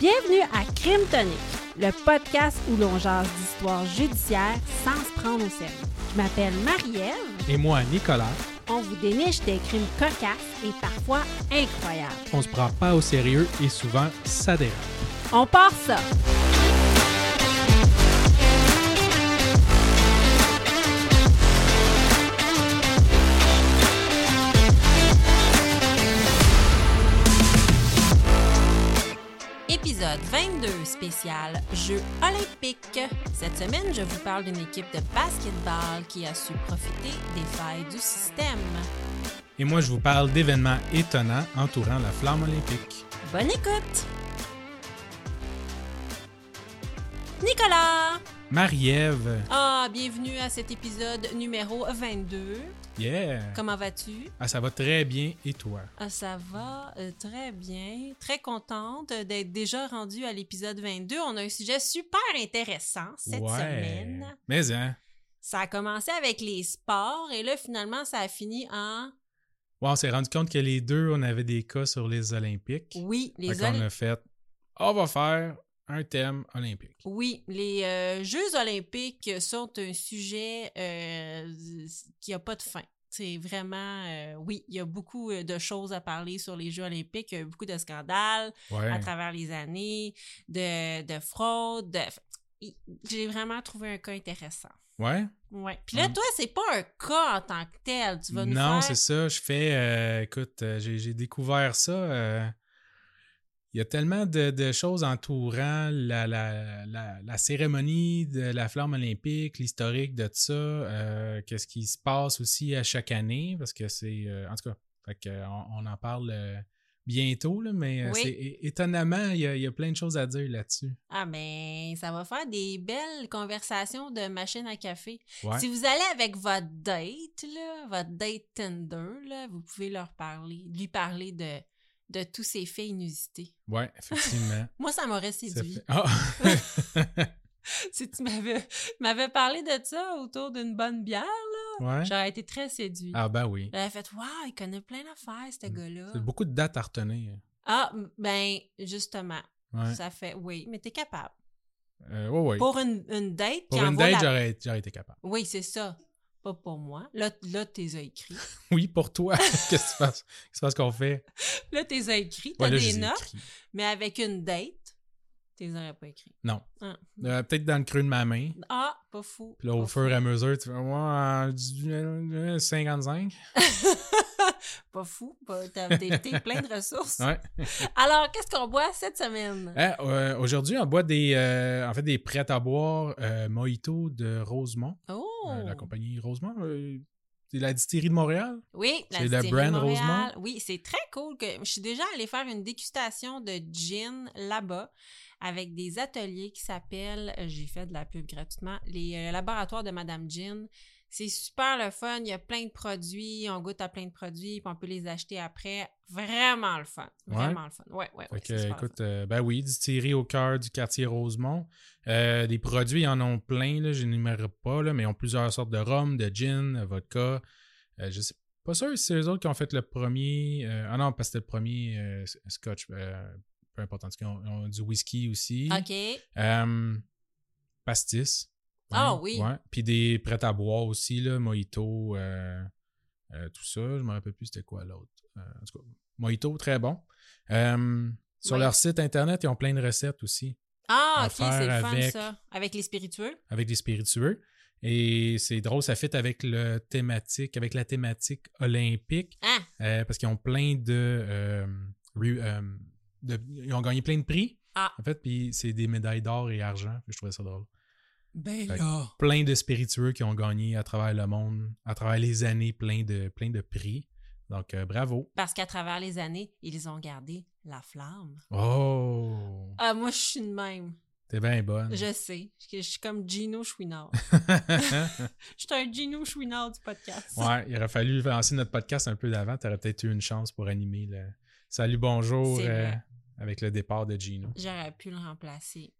Bienvenue à Crime Tonic, le podcast où l'on jase d'histoires judiciaires sans se prendre au sérieux. Je m'appelle Marie-Ève. Et moi, Nicolas, On vous déniche des crimes cocasses et parfois incroyables. on se prend pas au sérieux et souvent ça dérape. On part ça! Épisode 22 spécial Jeux olympiques. Cette semaine, je vous parle d'une équipe de basketball qui a su profiter des failles du système. Et moi, je vous parle d'événements étonnants entourant la flamme olympique. Bonne écoute! Nicolas! Marie-Ève, Ah, bienvenue à cet épisode numéro 22. Yeah! Comment vas-tu? Ah, ça va très bien, et toi? Ah, ça va euh, très bien. Très contente d'être déjà rendue à l'épisode 22. On a un sujet super intéressant cette ouais. semaine. Mais hein, Ça a commencé avec les sports et là, finalement, ça a fini en... ouais, on s'est rendu compte que les deux, on avait des cas sur les Olympiques. Oui, les Olympiques. a fait, on va faire un thème olympique. Oui, les euh, Jeux olympiques sont un sujet euh, qui n'a pas de fin. C'est vraiment, euh, oui, il y a beaucoup de choses à parler sur les Jeux olympiques. Il y a eu beaucoup de scandales Ouais. à travers les années, de, de fraude. de- J'ai vraiment trouvé un cas intéressant. Ouais? Ouais. Puis là, toi, c'est pas un cas en tant que tel. Tu vas nous Non, faire... c'est ça. Je fais. écoute, j'ai j'ai découvert ça. Il y a tellement de, de choses entourant la, la, la, la cérémonie de la flamme olympique, l'historique de ça, euh, qu'est-ce qui se passe aussi à chaque année, parce que c'est. euh, en tout cas, fait on, on en parle euh, bientôt, là, mais Oui. c'est étonnamment, il y, a, il y a plein de choses à dire là-dessus. Ah, ben, ça va faire des belles conversations de machine à café. Ouais. Si vous allez avec votre date, là, votre date Tinder, là, vous pouvez leur parler, lui parler de, de tous ces faits inusités. Ouais, effectivement. Moi, ça m'aurait Ça séduit. fait- Ah! Si tu m'avais, m'avais parlé de ça autour d'une bonne bière, ouais. j'aurais été très séduit. Ah, ben oui. J'aurais fait, waouh, il connaît plein d'affaires, ce gars-là. C'est beaucoup de dates à retenir. Ah, ben, justement, Ouais. ça fait, oui, mais t'es capable. Euh, ouais. Pour une, une date qui Pour une date, la- j'aurais été capable. Oui, c'est ça. Pas pour moi. Là, là t'es écrit. Oui, pour toi. Qu'est-ce tu que tu penses qu'on fait? Là, t'es écrit. T'as Ouais, là, je des les notes. écrits. Mais avec une date, t'es aurais pas écrit. Non. Ah, Euh, Peut-être dans le creux de ma main. Ah, pas fou. Puis là, au fur et à mesure, tu vas voir, 55. pas fou. T'as plein de ressources. Ouais. Alors, qu'est-ce qu'on boit cette semaine? Hein, euh, Aujourd'hui, on boit des, euh, en fait, des prêts à boire euh, Mojito de Rosemont. Oh! Euh, la compagnie Rosemont. c'est la distillerie de Montréal? Oui, la distillerie brand de Montréal. Rosemont? Oui, c'est très cool. que Je suis déjà allée faire une dégustation de gin là-bas avec des ateliers qui s'appellent, j'ai fait de la pub gratuitement, les laboratoires de Madame Gin. C'est super le fun. Il y a plein de produits. On goûte à plein de produits, puis on peut les acheter après. Vraiment le fun. Vraiment le fun. Ouais, ouais, ouais. que, écoute, euh, ben oui, distillerie au cœur du quartier Rosemont. Euh, des produits, ils en ont plein, là, je n'énumérerai pas, là, mais ils ont plusieurs sortes de rhum, de gin, de vodka. Euh, je sais pas sûr si c'est eux autres qui ont fait le premier. euh, ah non, parce que c'était le premier scotch. peu importe, en tout cas, ils ont, ils ont du whisky aussi. OK. Pastis. Ah oui. Ouais. Puis des prêts à boire aussi, là, mojito, euh, euh, tout ça. Je me rappelle plus c'était quoi l'autre. Euh, en tout cas, Mojito, très bon. Euh, sur Oui. leur site internet, ils ont plein de recettes aussi, Ah, ok, c'est le fun, avec- ça. Avec les spiritueux? avec des spiritueux. Et c'est drôle, ça fit avec le thématique, avec la thématique olympique, Ah, parce qu'ils ont plein de, de- Ils ont gagné plein de prix. Ah. En fait, puis c'est des médailles d'or et argent. Je trouvais ça drôle. Ben là. Plein de spiritueux qui ont gagné à travers le monde, à travers les années, plein de, plein de prix. Donc, euh, bravo. Parce qu'à travers les années, ils ont gardé la flamme. Oh! Ah, moi, je suis de même. T'es bien bonne. Je sais. Je, je suis comme Gino Chouinard. Je suis un Gino Chouinard du podcast. ouais, il aurait fallu lancer notre podcast un peu d'avant. T'aurais peut-être eu une chance pour animer le Salut, bonjour euh, avec le départ de Gino. J'aurais pu le remplacer.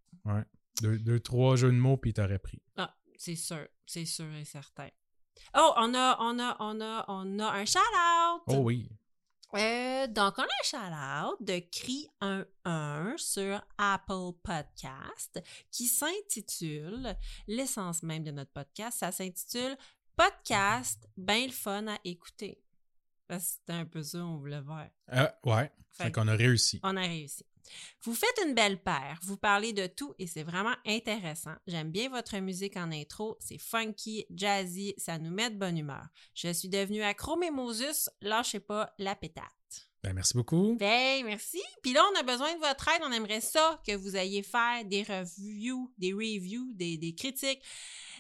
Deux, deux, trois jeux de mots, puis t'aurais pris. Ah, c'est sûr. C'est sûr et certain. Oh, on a, on a, on a, on a un shout-out! Oh oui. Euh, donc, on a un shout-out de Cri 11 sur Apple Podcast qui s'intitule, l'essence même de notre podcast, ça s'intitule Podcast, bien le fun à écouter. Parce que C'était un peu ça on voulait voir. Euh, ouais. Fait qu'on a réussi. On a réussi. Vous faites une belle paire, vous parlez de tout et c'est vraiment intéressant. J'aime bien votre musique en intro, c'est funky, jazzy, ça nous met de bonne humeur. Je suis devenue accro Mimosus, lâchez pas la pétate. Ben, merci beaucoup. Ben, merci. Puis là, on a besoin de votre aide. On aimerait ça que vous ayez faire des reviews, des reviews, des, des critiques.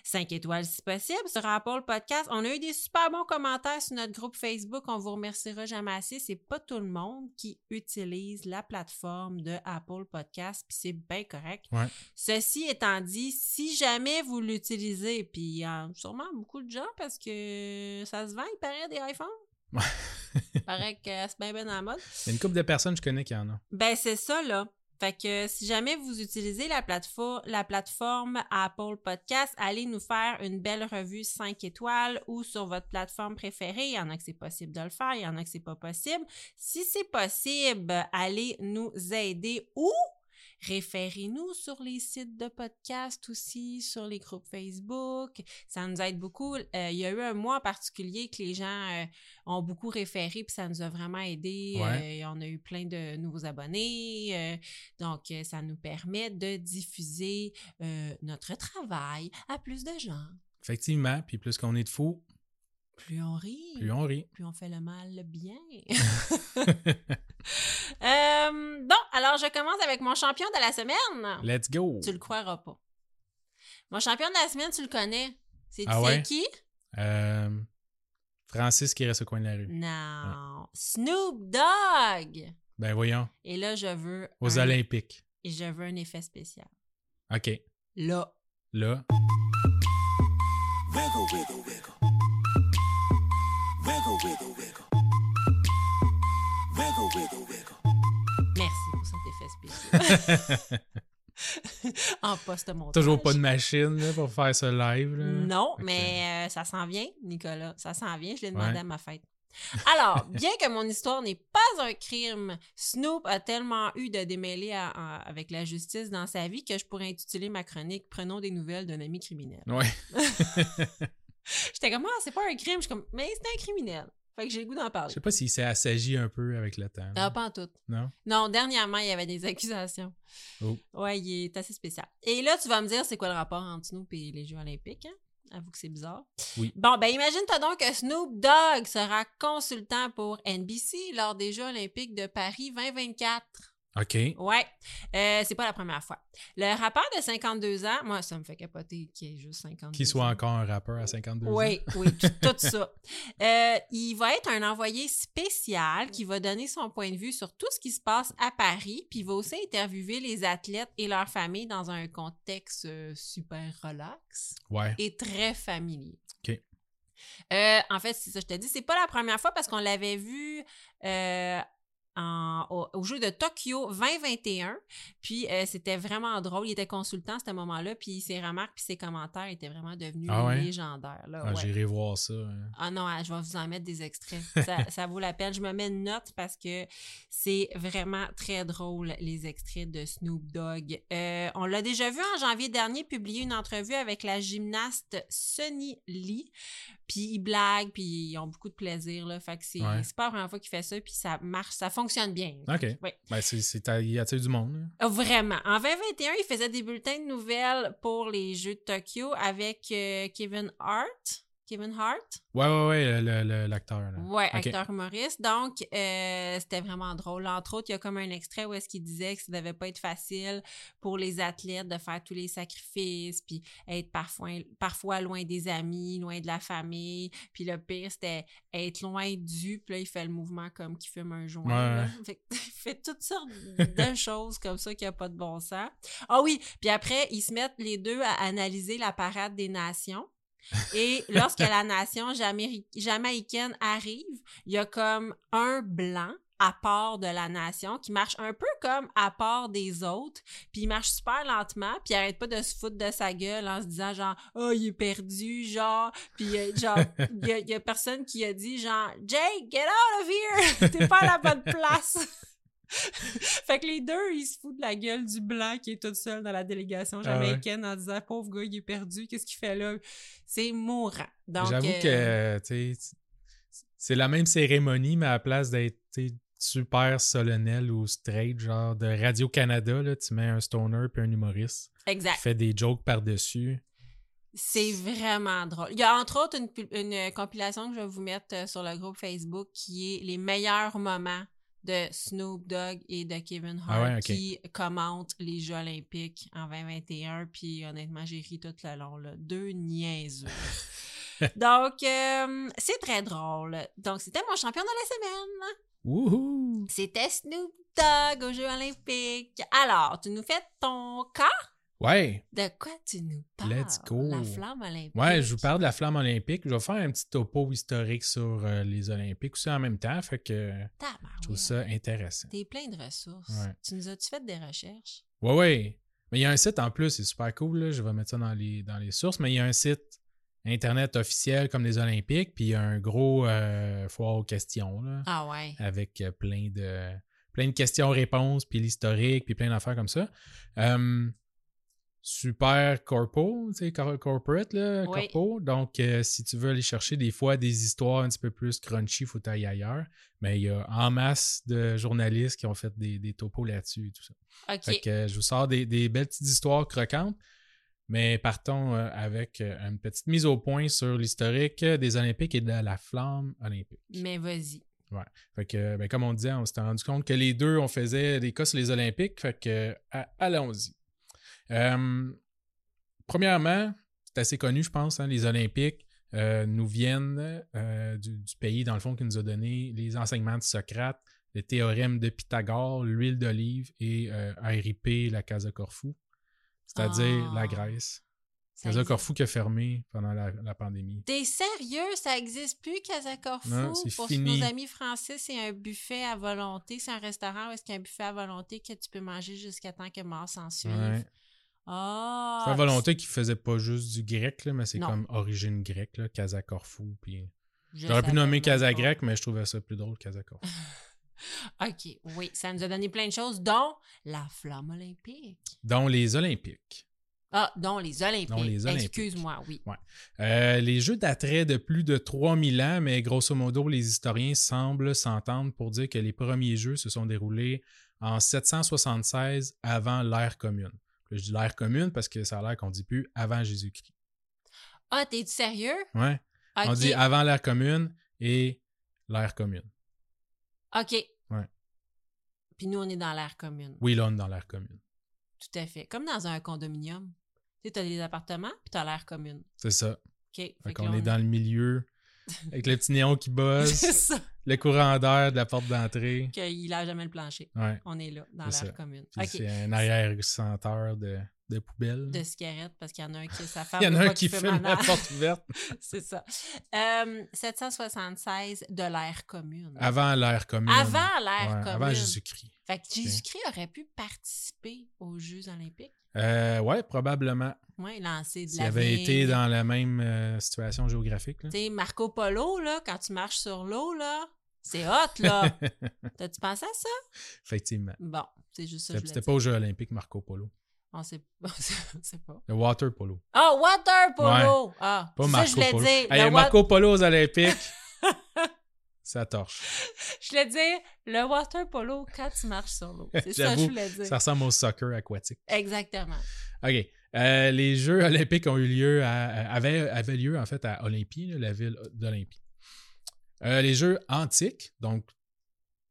5 étoiles si possible sur Apple Podcast. On a eu des super bons commentaires sur notre groupe Facebook. On vous remerciera jamais assez. C'est pas tout le monde qui utilise la plateforme de Apple Podcast, puis c'est bien correct. Ouais. Ceci étant dit, si jamais vous l'utilisez, puis il y a sûrement beaucoup de gens parce que ça se vend, il paraît, des iPhones. Ouais. Il paraît que c'est bien, bien dans la mode. Il y a une couple de personnes que je connais qui en ont. Ben, c'est ça, là. Fait que si jamais vous utilisez la, platefo- la plateforme Apple Podcast, allez nous faire une belle revue 5 étoiles ou sur votre plateforme préférée. Il y en a que c'est possible de le faire, il y en a que c'est pas possible. Si c'est possible, allez nous aider ou référez-nous sur les sites de podcast aussi, sur les groupes Facebook. Ça nous aide beaucoup. Euh, il y a eu un mois en particulier que les gens euh, ont beaucoup référé, puis ça nous a vraiment aidé. Ouais. Euh, on a eu plein de nouveaux abonnés. donc, ça nous permet de diffuser notre travail à plus de gens. Effectivement, puis plus qu'on est de fous, Plus on rit, plus on rit. plus on fait le mal bien. Euh, bon, alors je commence avec mon champion de la semaine. Let's go! Tu le croiras pas. Mon champion de la semaine, tu le connais. C'est Ah ouais? qui? Euh, Francis qui reste au coin de la rue. Non. Snoop Dogg. Ben voyons, Et là, je veux. aux un- Olympiques. Et je veux un effet spécial. OK. Là. Là, Wiggle, wiggle, wiggle. Wiggle, wiggle, wiggle. Wiggle, wiggle, wiggle. Merci pour cet effet spécial. en post-montage. toujours pas de machine là, pour faire ce live. Là. Non, mais euh, ça s'en vient, Nicolas. Ça s'en vient. Je l'ai demandé Ouais. à ma fête. Alors, bien que mon histoire n'est pas un crime, Snoop a tellement eu de démêlés à- à- avec la justice dans sa vie que je pourrais intituler ma chronique Prenons des nouvelles d'un ami criminel. Ouais. J'étais comme, ah, c'est pas un crime. Je suis comme, mais c'est un criminel. Fait que j'ai le goût d'en Je parler. sais pas s'il s'est assagi un peu avec le temps. Non, pas en tout. Non? Non, dernièrement, il y avait des accusations. Oh. Ouais, il est assez spécial. Et là, tu vas me dire, c'est quoi le rapport entre Snoop et les Jeux Olympiques, hein? Avoue que c'est bizarre. Oui. Bon, ben imagine-toi donc que Snoop Dogg sera consultant pour NBC lors des Jeux Olympiques de Paris 2024. OK. Ouais, euh, c'est pas la première fois. Le rappeur de 52 ans, moi, ça me fait capoter qu'il ait juste 52 Qu'il soit ans. encore un rappeur à 52 ans. Oui, oui, tout, tout ça. Euh, il va être un envoyé spécial qui va donner son point de vue sur tout ce qui se passe à Paris, puis il va aussi interviewer les athlètes et leurs familles dans un contexte euh, super relax Ouais. et très familier. OK. Euh, en fait, c'est ça, je te dis, c'est pas la première fois parce qu'on l'avait vu euh, en- au, Jeux de Tokyo 2021. Puis euh, c'était vraiment drôle. Il était consultant à ce moment-là. Puis ses remarques puis ses commentaires étaient vraiment devenus Ah ouais? légendaires. Là, Ah, ouais. J'irai voir ça. hein. Ah non, ah, je vais vous en mettre des extraits. Ça, ça vaut la peine. Je me mets une note parce que c'est vraiment très drôle, les extraits de Snoop Dogg. Euh, on l'a déjà vu en janvier dernier publier une entrevue avec la gymnaste Sunny Lee. Puis ils blaguent, puis ils ont beaucoup de plaisir. Là. Fait que c'est Ouais. c'est pas la première fois qu'il fait ça, puis ça marche, ça fonctionne bien. OK. Oui. Ben, c'est, c'est, il y a du monde. Ah, Vraiment. En 2021, il faisait des bulletins de nouvelles pour les Jeux de Tokyo avec euh, Kevin Hart. Kevin Hart? Ouais, ouais, ouais, l'acteur. Ouais, acteur humoriste. Donc, euh, c'était vraiment drôle. Entre autres, il y a comme un extrait où est-ce qu'il disait que ça devait pas être facile pour les athlètes de faire tous les sacrifices, puis être parfois, parfois loin des amis, loin de la famille. Puis le pire, c'était être loin du. Puis là, il fait le mouvement comme qu'il fume un joint. Ouais, là. ouais. Fait il fait toutes sortes de choses comme ça qui a pas de bon sens. Ah oui, puis après, ils se mettent les deux à analyser la parade des nations. Et lorsque la nation jamaïcaine arrive, il y a comme un blanc à part de la nation qui marche un peu comme à part des autres, puis il marche super lentement, puis il arrête pas de se foutre de sa gueule en se disant genre oh il est perdu genre, puis euh, genre il y, y a personne qui a dit genre Jake get out of here, t'es pas à la bonne place. fait que les deux, ils se foutent de la gueule du blanc qui est tout seul dans la délégation Ah ouais. jamaïcaine en disant pauvre gars, il est perdu, qu'est-ce qu'il fait là? C'est mourant. Donc, J'avoue euh, que, sais, c'est la même cérémonie, mais à la place d'être, super solennel ou straight, genre de Radio-Canada, là, tu mets un stoner puis un humoriste qui Exact. fait des jokes par-dessus. C'est vraiment drôle. Il y a entre autres une compilation que je vais vous mettre euh, sur le groupe Facebook qui est les meilleurs moments de Snoop Dogg et de Kevin Hart Ah ouais, ok. qui commentent les Jeux olympiques en 2021. Puis honnêtement, j'ai ri tout le long. Là. Deux niaiseux. Donc, euh, c'est très drôle. Donc, c'était mon champion de la semaine. Wouhou! C'était Snoop Dogg aux Jeux olympiques. Alors, tu nous fais ton cas? Ouais! De quoi tu nous parles? Let's go. La flamme olympique. Ouais, je vous parle de la flamme olympique. Je vais faire un petit topo historique sur euh, les Olympiques aussi en même temps. Fait que je trouve ça intéressant. T'es plein de ressources. Ouais. Tu nous as-tu fait des recherches? Ouais, ouais. Mais il y a un site en plus, c'est super cool. là. Je vais mettre ça dans les, dans les sources. Mais il y a un site Internet officiel comme les Olympiques. Puis il y a un gros euh, foire aux questions là, Ah ouais. avec euh, plein de, plein de questions-réponses, puis l'historique, puis plein d'affaires comme ça. Euh, super corpo, tu sais, cor- corporate, là, Oui. corpo. Donc, euh, si tu veux aller chercher des fois des histoires un petit peu plus crunchy, faut aller ailleurs. Mais il y a en masse de journalistes qui ont fait des, des topos là-dessus et tout ça. OK. Fait que euh, je vous sors des, des belles petites histoires croquantes, mais partons euh, avec une petite mise au point sur l'historique des Olympiques et de la flamme olympique. Mais vas-y. Fait que, ben, comme on disait, on s'était rendu compte que les deux, on faisait des cas sur les Olympiques. Fait que, allons-y. Euh, premièrement, c'est assez connu, je pense, hein, les Olympiques euh, nous viennent euh, du, du pays, dans le fond, qui nous a donné les enseignements de Socrate, le théorème de Pythagore, l'huile d'olive et RIP, la Casa Corfou, c'est-à-dire Ah. la Grèce. Ça Casa. Corfou qui a fermé pendant la, la pandémie. T'es sérieux? Ça existe plus, Casa Corfou? Non, Pour fini. nos amis français, c'est un buffet à volonté. C'est un restaurant où est-ce qu'il y a un buffet à volonté que tu peux manger jusqu'à temps que mort s'en suive. Ouais. Ah! C'est volonté qui faisait pas juste du grec, là, mais c'est comme origine grecque, là, Casa Corfou. Puis... J'aurais pu nommer Casa grec, mais je trouvais ça plus drôle, Casa Corfou. OK, oui, ça nous a donné plein de choses, dont la flamme olympique. Dont les Olympiques. Ah, dont les Olympiques. Dont les Olympiques. Excuse-moi, oui. Euh, les Jeux dateraient de plus de 3000 ans, mais grosso modo, les historiens semblent s'entendre pour dire que les premiers Jeux se sont déroulés en 776 avant l'ère commune. Je dis l'ère commune parce que ça a l'air qu'on dit plus avant Jésus-Christ. Ah, t'es sérieux? Ouais. On OK. dit avant l'ère commune et l'ère commune. OK. Ouais. Puis nous, on est dans l'air commune. Oui, là, on est dans l'ère commune. Tout à fait. Comme dans un condominium. Tu sais, t'as des appartements, puis t'as l'air commune. C'est ça. OK. Fait qu'on est dans le milieu avec le petit néon qui ça. le courant d'air de la porte d'entrée. Qu'il a jamais le plancher. Ouais. On est là, dans l'air commune. C'est un arrière-senteur de, de poubelle. de cigarettes parce qu'il y en a un qui sa femme. Il y en a un qui fume la porte ouverte C'est ça. Euh, 776 de l'ère commune. avant l'ère commune. Avant l'ère Ouais, commune. Avant Jésus-Christ. Fait que Jésus-Christ aurait pu participer aux Jeux olympiques. Euh, ouais, probablement. Oui, lancer de S'il la avait été dans la même euh, situation géographique. Tu sais, Marco Polo, là, quand tu marches sur l'eau, là, c'est hot, là. T'as-tu pensé à ça? Effectivement. Bon, c'est juste ça C'était pas aux Jeux Olympiques Marco Polo. On sait on sait pas. Le water polo. Ah, water polo! Ah, Pas c'est ça que Marco je voulais Polo. dire. Hey, Marco Polo aux Olympiques. ça torche. Je voulais dire le water polo quand tu marches sur l'eau. C'est ça que je voulais dire. Ça ressemble au soccer aquatique. Exactement. OK. Euh, les Jeux olympiques ont eu lieu à, avaient, avaient lieu en fait à Olympie, la ville d'Olympie. Euh, les Jeux antiques, donc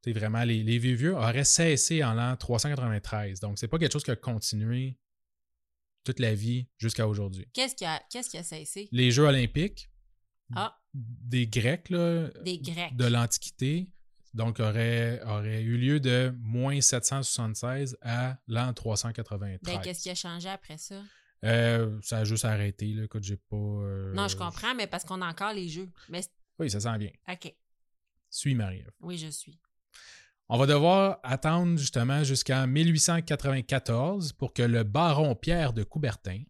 c'est vraiment les, les vieux vieux, auraient cessé en l'an 393. Donc c'est pas quelque chose qui a continué toute la vie jusqu'à aujourd'hui. Qu'est-ce qui a, qu'est-ce qui a cessé? Les Jeux olympiques Ah, des Grecs là, des Grecs. de l'Antiquité, donc auraient eu lieu de moins 776 à l'an 393. Ben, qu'est-ce qui a changé après ça? Euh, ça a juste arrêté, là. Écoute, j'ai pas. euh, Non, je comprends, mais parce qu'on a encore les jeux. Mais Oui, ça s'en vient. OK. Suis Marie-Ève. Oui, je suis. On va devoir attendre justement jusqu'en 1894 pour que le baron Pierre de Coubertin,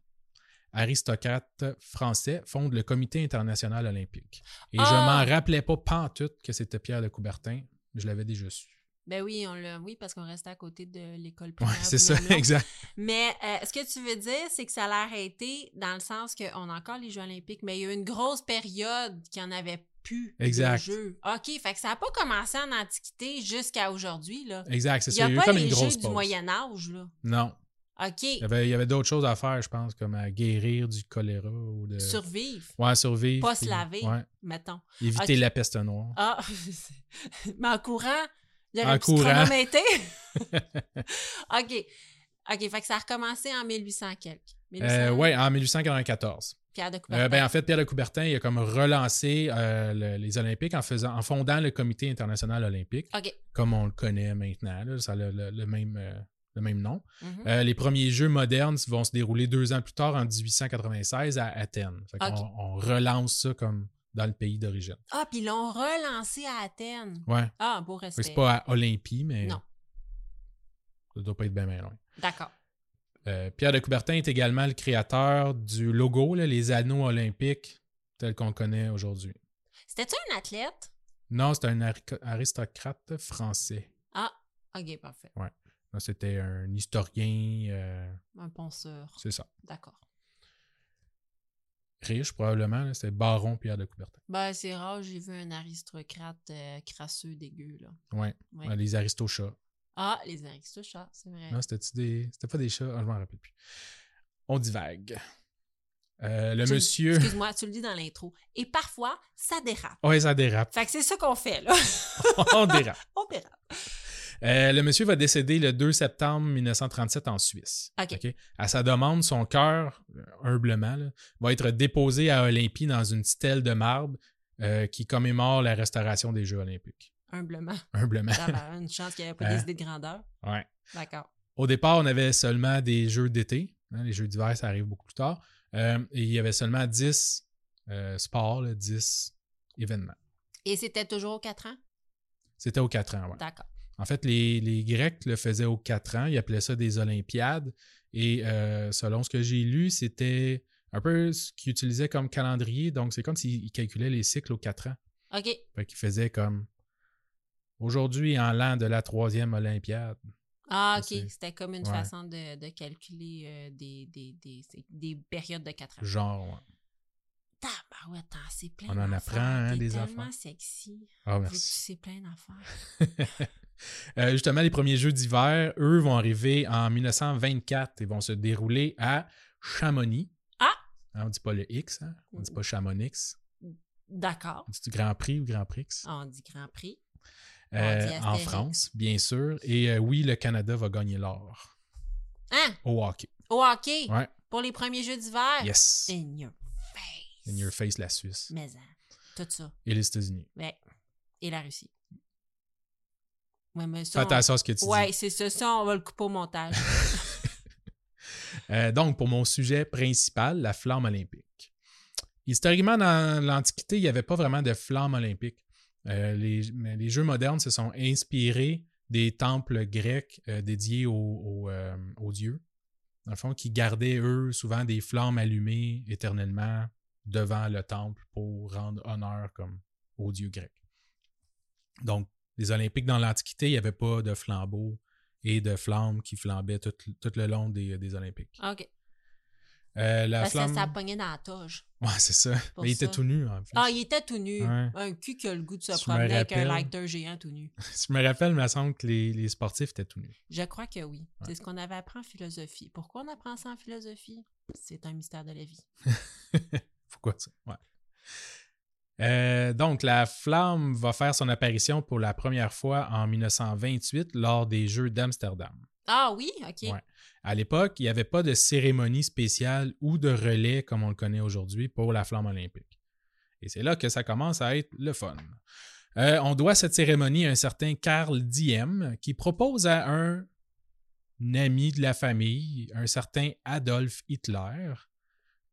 aristocrate français, fonde le Comité international olympique. Et je Ah! m'en rappelais pas pantoute que c'était Pierre de Coubertin. Je l'avais déjà su. Ben oui, on l'a, oui, parce qu'on restait à côté de l'école Ouais, primaire. c'est ça, exact. Mais euh, ce que tu veux dire, c'est que ça l'a arrêté dans le sens qu'on a encore les Jeux olympiques, mais il y a eu une grosse période qu'il n'y en avait plus Exact. de Jeux. OK, fait que ça n'a pas commencé en Antiquité jusqu'à aujourd'hui, là. Exact, c'est Il n'y ça. a Il y a eu comme les une Jeux grosse du pause. Moyen Âge, là. Non. OK, Il y avait, d'autres choses à faire, je pense, comme à guérir du choléra ou de. survivre, Ouais, survivre. pas se laver, Ouais. mettons. Éviter la peste noire. Ah, mais en courant, il y En aurait se courant. OK. OK, fait que ça a recommencé en 1800 quelques. 1800, Euh, ouais, en 1894. Pierre de Coubertin. Euh, ben, en fait, Pierre de Coubertin, il a comme relancé euh, le- les Olympiques en, faisant, en fondant le Comité international olympique, OK. comme on le connaît maintenant. là, ça a le, le- le même, euh, le même nom. Mhm. Euh, les premiers Jeux modernes vont se dérouler deux ans plus tard, en 1896, à Athènes. Fait on relance ça comme dans le pays d'origine. Ah, puis ils l'ont relancé à Athènes. Ouais. Ah, beau respect. C'est pas à Olympie, mais Non. ça doit pas être bien, bien loin. D'accord. Euh, Pierre de Coubertin est également le créateur du logo, là, les anneaux olympiques, tels qu'on le connaît aujourd'hui. C'était-tu un athlète? Non, c'est un ari- aristocrate français. Ah, OK, parfait. Non, C'était un historien, euh, Un penseur. c'est ça. D'accord. Riche, probablement. C'était baron Pierre de Coubertin. Ben, c'est rare, j'ai vu un aristocrate euh, crasseux, dégueu, là. Ouais. Les aristochats. Ah, les aristochats, c'est vrai. Non, c'était des. C'était pas des chats, Ah, je m'en rappelle plus. On divague. Euh, le Tu- monsieur. Excuse-moi, tu le dis dans l'intro. Et parfois, ça dérape. Ouais, ça dérape. Fait que c'est ça qu'on fait, là. On dérape. On dérape. Euh, le monsieur va décéder le 2 septembre 1937 en Suisse. À sa demande, son cœur, euh, humblement, là, va être déposé à Olympie dans une stèle de marbre euh, qui commémore la restauration des Jeux olympiques. Humblement. Humblement. D'avoir une chance qu'il n'y avait pas Hein? des idées de grandeur. Ouais. D'accord. Au départ, on avait seulement des Jeux d'été. hein, les Jeux d'hiver, ça arrive beaucoup plus tard. Euh, et il y avait seulement 10 euh, sports, là, 10 événements. Et c'était toujours 4 ans? C'était aux 4 ans, ouais. D'accord. En fait, les, les Grecs le faisaient aux 4 ans. Ils appelaient ça des Olympiades. Et euh, selon ce que j'ai lu, c'était un peu ce qu'ils utilisaient comme calendrier. Donc, c'est comme s'ils calculaient les cycles aux 4 ans. OK. Fait qu'ils faisaient comme aujourd'hui en l'an de la troisième Olympiade. Ah, OK. c'est- C'était comme une Ouais. façon de, de calculer euh, des, des, des, c'est- des périodes de 4 ans. Genre, ouais. Tabarouette, t'en sais plein On en apprend, hein, des tellement affaires. sexy. Ah, tu merci. sais plein d'affaires. Euh, justement, les premiers Jeux d'hiver, eux, vont arriver en 1924 et vont se dérouler à Chamonix. Ah! Hein, on dit pas le X, hein? on dit pas Chamonix. D'accord. On dit Grand Prix ou Grand Prix? On dit Grand Prix. Euh, dit en. France, bien sûr. Et euh, oui, le Canada va gagner l'or Hein? au hockey. Au hockey? Ouais. Pour les premiers Jeux d'hiver? Yes. In your face. In your face, la Suisse. Mais hein, tout ça. Et les États-Unis. Ouais. Et la Russie. Ouais, mais ça. attention à ce que tu Ouais, c'est ça. Ça, on va le couper au montage. Euh, donc, pour mon sujet principal, la flamme olympique. Historiquement, dans l'Antiquité, il n'y avait pas vraiment de flamme olympique. Euh, les, mais les jeux modernes se sont inspirés des temples grecs euh, dédiés aux dieux. Dans le fond, qui gardaient, eux, souvent des flammes allumées éternellement devant le temple pour rendre honneur comme aux dieux grecs. Donc, les Olympiques dans l'Antiquité, il n'y avait pas de flambeaux et de flammes qui flambaient tout, tout le long des, des Olympiques. OK. Euh, la Parce que flamme... ça pognait dans la toge. Ouais, c'est ça. Pour Mais il était tout nu, en plus. Ah, il était tout nu. Ouais. Un cul qui a le goût de se Je me promener avec un lighter géant tout nu. Je me rappelle, il me semble que les, les sportifs étaient tout nus. Je crois que oui. Ouais. C'est ce qu'on avait appris en philosophie. Pourquoi on apprend ça en philosophie? C'est un mystère de la vie. Pourquoi ça? Ouais. Euh, donc, la flamme va faire son apparition pour la première fois en 1928 lors des Jeux d'Amsterdam. Ah oui? OK. Ouais. À l'époque, il n'y avait pas de cérémonie spéciale ou de relais comme on le connaît aujourd'hui pour la flamme olympique. Et c'est là que ça commence à être le fun. Euh, on doit cette cérémonie à un certain Karl Diem qui propose à un ami de la famille, un certain Adolf Hitler,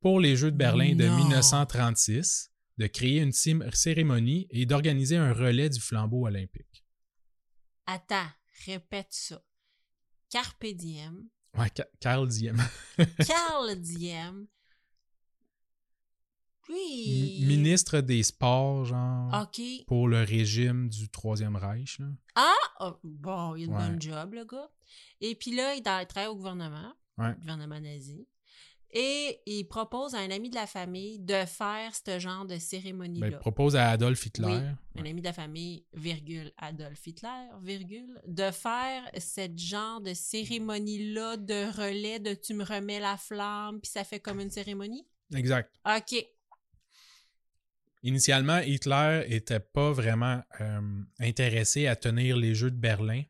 pour les Jeux de Berlin de Non. 1936, de créer une cérémonie et d'organiser un relais du flambeau olympique. Attends, répète ça. Carpe diem, Ouais, Ka- Karl Diem. Carl diem. M- Ministre des Sports, genre, OK. pour le régime du Troisième Reich. là. Ah, bon, il a une Ouais. bonne job, le gars. Et puis là, il tra- travaille au gouvernement, Ouais. le gouvernement nazi. Et il propose à un ami de la famille de faire ce genre de Ben, cérémonie-là. il propose à Adolf Hitler. Oui, Ouais. un ami de la famille, virgule, Adolf Hitler, virgule, de faire cette genre de cérémonie-là de relais de tu me remets la flamme, puis ça fait comme une cérémonie? Exact. OK. Initialement, Hitler était pas vraiment euh, intéressé à tenir les Jeux de Berlin.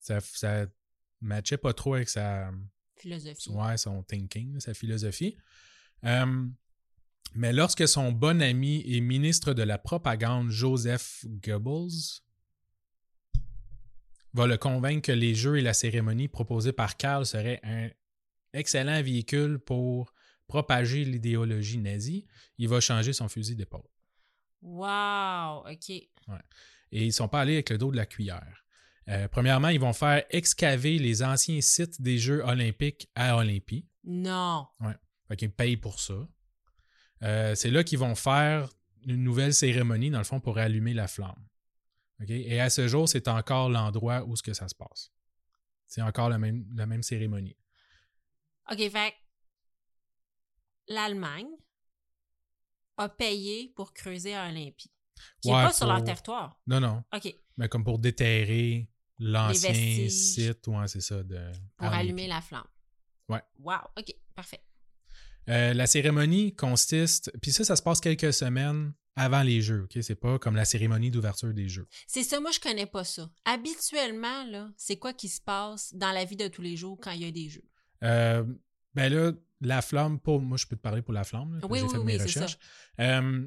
Ça, ça matchait pas trop avec sa, Philosophie. ouais, son thinking, sa philosophie. Euh, mais lorsque son bon ami et ministre de la propagande, Joseph Goebbels, va le convaincre que les jeux et la cérémonie proposés par Karl seraient un excellent véhicule pour propager l'idéologie nazie, il va changer son fusil d'épaule. Wow, OK. Et ils sont pas allés avec le dos de la cuillère. Euh, premièrement, ils vont faire excaver les anciens sites des Jeux olympiques à Olympie. Non. Fait qu'ils payent pour ça. Euh, c'est là qu'ils vont faire une nouvelle cérémonie, dans le fond, pour allumer la flamme. OK? Et à ce jour, c'est encore l'endroit où ce que ça se passe. C'est encore la même, la même cérémonie. OK, fait l'Allemagne a payé pour creuser à Olympie. Qui n'est Ouais, pas sur leur territoire. Non, non. OK. Mais comme pour déterrer l'ancien site, ouais, c'est ça. De, Pour allumer la flamme. Ouais. Wow. OK, parfait. Euh, la cérémonie consiste. Puis ça, ça se passe quelques semaines avant les Jeux. OK? C'est pas comme la cérémonie d'ouverture des Jeux. C'est ça, moi, je connais pas ça. Habituellement, là, c'est quoi qui se passe dans la vie de tous les jours quand il y a des jeux? Euh, ben là, la flamme, pour moi, je peux te parler pour la flamme. là, Oui, J'ai oui, fait oui, mes recherches. Euh,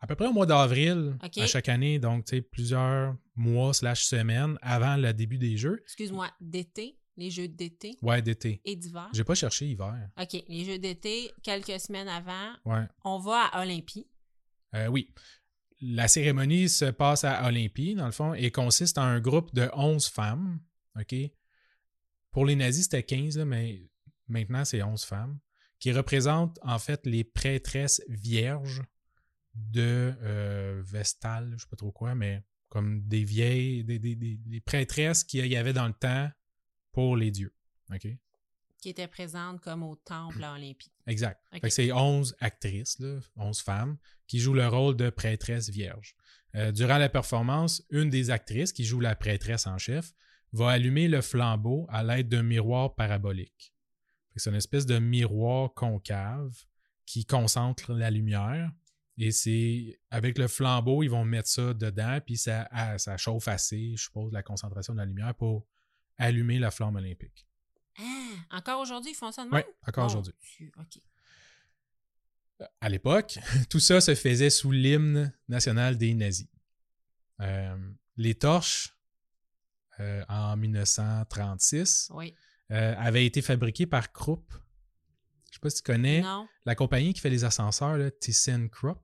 à peu près au mois d'avril, à chaque année, donc tu sais, plusieurs mois slash semaines avant le début des Jeux. Excuse-moi, d'été, les jeux d'été? Ouais, d'été. et d'hiver? J'ai pas cherché hiver. OK, les jeux d'été, quelques semaines avant, Ouais. on va à Olympie. Euh, oui. La cérémonie se passe à Olympie, dans le fond, et consiste en un groupe de 11 femmes. OK? Pour les nazis, c'était 15, là, mais maintenant, c'est 11 femmes, qui représentent en fait les prêtresses vierges de euh, Vestale, je sais pas trop quoi, mais comme des vieilles, des, des- des- des prêtresses qu'il y avait dans le temps pour les dieux. OK? qui était présente comme au temple à Olympie. Exact. C'est 11 actrices, là, 11 femmes, qui jouent le rôle de prêtresse vierge. Euh, durant la performance, une des actrices, qui joue la prêtresse en chef, va allumer le flambeau à l'aide d'un miroir parabolique. C'est une espèce de miroir concave qui concentre la lumière. Et c'est avec le flambeau, ils vont mettre ça dedans, puis ça, ah, ça chauffe assez, je suppose, la concentration de la lumière pour allumer la flamme olympique. Ah, encore aujourd'hui, ils font ça de Oui, même? encore Mon aujourd'hui. À l'époque, tout ça se faisait sous l'hymne national des nazis. Euh, les torches, euh, en 1936, Oui. euh, avaient été fabriquées par Krupp sais pas si tu connais Non. la compagnie qui fait les ascenseurs, là, ThyssenKrupp.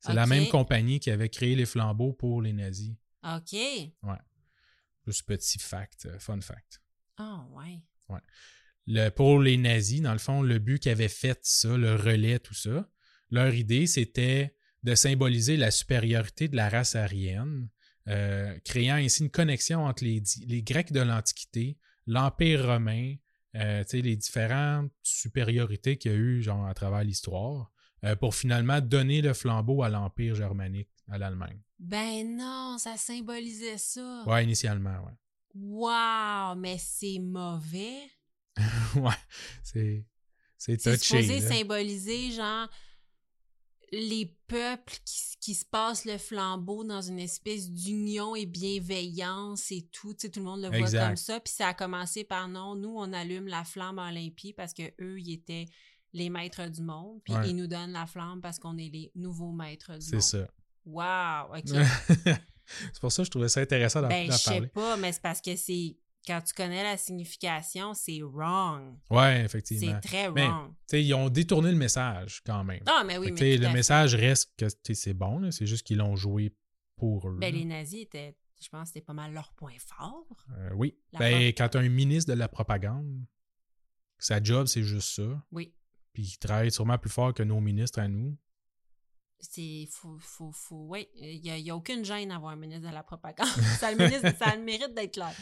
C'est la même compagnie qui avait créé les flambeaux pour les nazis. OK. Juste petit fact, euh, fun fact. Ah, ouais. Le, pour les nazis, dans le fond, le but qu'avait fait ça, le relais, tout ça, leur idée, c'était de symboliser la supériorité de la race aryenne, euh, créant ainsi une connexion entre les Grecs de l'Antiquité, l'Empire romain, euh, les différentes supériorités qu'il y a eu genre, à travers l'histoire, euh, pour finalement donner le flambeau à l'Empire germanique, à l'Allemagne. Ben non, ça symbolisait ça. Ouais, initialement, ouais. Wow, mais c'est mauvais. ouais, c'est c'est C'est touché. supposé là. symboliser, genre, les peuples qui, qui se passent le flambeau dans une espèce d'union et bienveillance et tout. Tu sais, tout le monde le voit Exact. comme ça. Puis ça a commencé par non, nous, on allume la flamme Olympie parce que eux, ils étaient les maîtres du monde. Puis Ouais. ils nous donnent la flamme parce qu'on est les nouveaux maîtres du C'est monde. ça. Wow, OK. c'est pour ça que je trouvais ça intéressant d'en ben, d'en je sais parler. pas, mais c'est parce que c'est. Quand tu connais la signification, c'est wrong. Ouais, C'est effectivement. très Mais, wrong. Ils ont détourné le message quand même. Ah, mais oui, mais. le message reste que c'est bon, c'est juste qu'ils l'ont joué pour eux. Ben, les nazis étaient. Je pense que c'était pas mal leur point fort. Euh, oui. La Ben, quand tu as un ministre de la propagande, sa job, c'est juste ça. Oui. Puis il travaille sûrement plus fort que nos ministres à nous. C'est. Faut, faut, faut. Oui, il n'y a, aucune gêne à avoir un ministre de la propagande. ça, a le ministre, ça a le mérite d'être clair.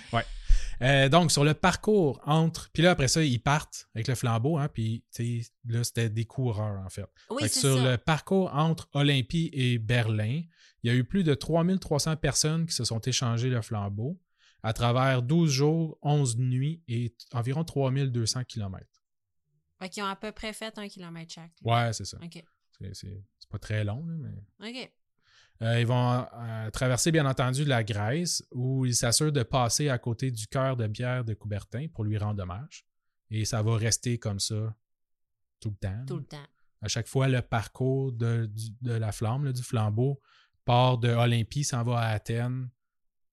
Euh, donc, sur le parcours entre. Puis là, après ça, ils partent avec le flambeau, hein, puis tu sais, là, c'était des coureurs, en fait. Oui, Fait sur ça. le parcours entre Olympie et Berlin, il y a eu plus de 3300 personnes qui se sont échangées le flambeau à travers 12 jours, 11 nuits et environ 3200 km. Fait qu'ils ont à peu près fait un kilomètre chaque. là. Ouais, c'est ça. OK. C'est pas très long, là, mais. OK. Euh, ils vont euh, traverser, bien entendu, la Grèce, où ils s'assurent de passer à côté du cœur de bière de Coubertin pour lui rendre hommage. Et ça va rester comme ça tout le temps. Tout le temps. À chaque fois, le parcours de, du- de la flamme, là, du flambeau, part de Olympie, s'en va à Athènes,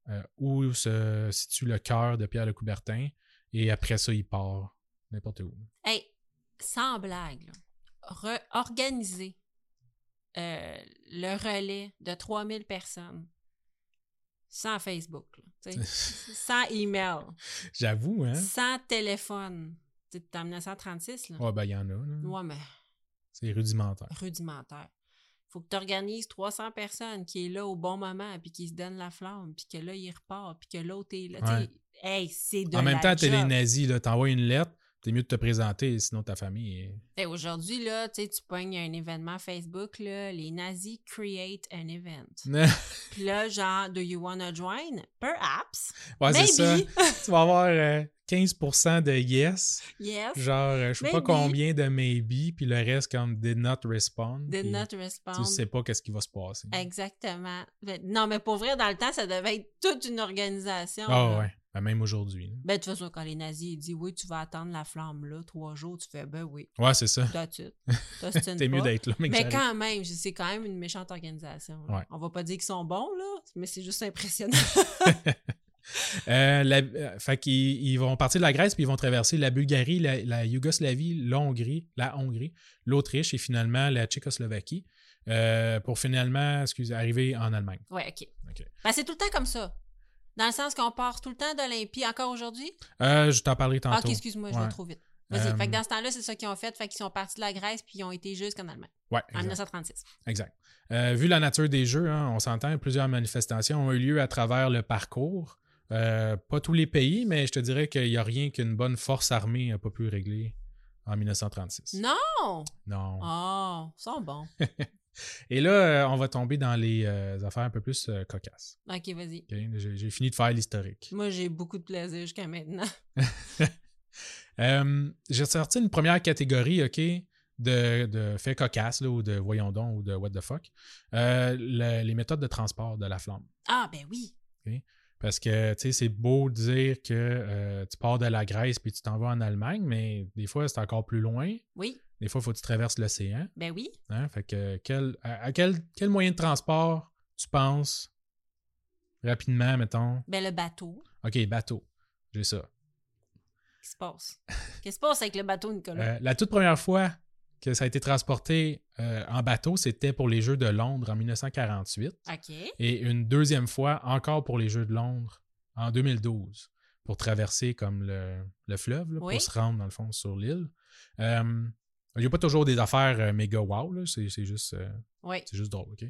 euh, où se situe le cœur de Pierre de Coubertin. Et après ça, il part n'importe où. Hey, sans blague, là, re- organiser euh, le relais de 3000 personnes sans Facebook, là, sans email, J'avoue, hein? sans téléphone. Tu sais, en 1936, là. Ouais, ben, il y en a. là. Ouais, mais C'est rudimentaire. rudimentaire. Faut que tu organises 300 personnes qui est là au bon moment, puis qui se donnent la flamme, puis que là, il repart, puis que l'autre est là. Ouais. Hey, c'est de En même la temps, t'es les nazis, là, t'envoies une lettre, t'es mieux de te présenter, sinon ta famille est... Hey, Aujourd'hui, là, tu sais, tu pognes un événement Facebook, là, les nazis create an event. Puis là, genre, do you wanna join? Perhaps. ouais, c'est ça. Tu vas avoir euh, 15% de yes, yes. genre, euh, je sais pas combien de maybe, puis le reste comme did not respond. Did not respond. Tu sais pas qu'est-ce qui va se passer. Exactement. Non, mais pour vrai, dans le temps, ça devait être toute une organisation. Ah ouais, Ben, même aujourd'hui. Ben, de toute façon, quand les nazis ils disent oui, tu vas attendre la flamme là, trois jours, tu fais ben oui, Ouais, c'est ça. T'es mieux d'être là. Mais j'arrive. quand même, c'est quand même une méchante organisation. Ouais. On va pas dire qu'ils sont bons, là, mais c'est juste impressionnant. Euh, la- euh, fait qu'ils ils vont partir de la Grèce puis ils vont traverser la Bulgarie, la, la Yougoslavie, la Hongrie, la Hongrie, l'Autriche et finalement la Tchécoslovaquie euh, pour finalement, excusez, arriver en Allemagne. ouais, OK. OK. Ben, c'est tout le temps comme ça. Dans le sens qu'on part tout le temps d'Olympie, encore aujourd'hui? Euh, je t'en parlerai Ah, tantôt. ok, excuse-moi, je Ouais. vais trop vite. Vas-y. Euh, Fait que dans ce temps-là, c'est ça qu'ils ont fait. Fait qu'ils sont partis de la Grèce puis ils ont été jusqu'en Allemagne, Ouais, en exact. 1936. exact. Euh, vu la nature des jeux, hein, on s'entend, plusieurs manifestations ont eu lieu à travers le parcours. Euh, pas tous les pays, mais je te dirais qu'il n'y a rien qu'une bonne force armée n'a pas pu régler en 1936. Non! Non. Oh, ils sont bons. Et là, euh, on va tomber dans les euh, affaires un peu plus euh, cocasses. OK, vas-y. J'ai fini de faire l'historique. Moi, j'ai beaucoup de plaisir jusqu'à maintenant. Euh, J'ai sorti une première catégorie, OK, de, de faits cocasses, là, ou de voyons donc, ou de what the fuck. Le- les méthodes de transport de la flamme. Ah, ben oui. Parce que, tu sais, c'est beau de dire que tu pars de la Grèce puis tu t'en vas en Allemagne, mais des fois, c'est encore plus loin. Oui, Des fois, il faut que tu traverses l'océan. ben oui. Hein? Fait que, quel, à, à quel, quel moyen de transport tu penses rapidement, mettons? Ben le bateau. OK, bateau. J'ai ça. qui se passe? Qu'est-ce qui se passe avec le bateau, Nicolas? Euh, la toute première fois que ça a été transporté euh, en bateau, c'était pour les Jeux de Londres en 1948. OK. Et une deuxième fois encore pour les Jeux de Londres en 2012 pour traverser comme le, le fleuve, là, Oui. pour se rendre dans le fond sur l'île. Euh, Il n'y a pas toujours des affaires euh, méga wow, là, c'est c'est juste, euh, Oui. c'est juste drôle, OK?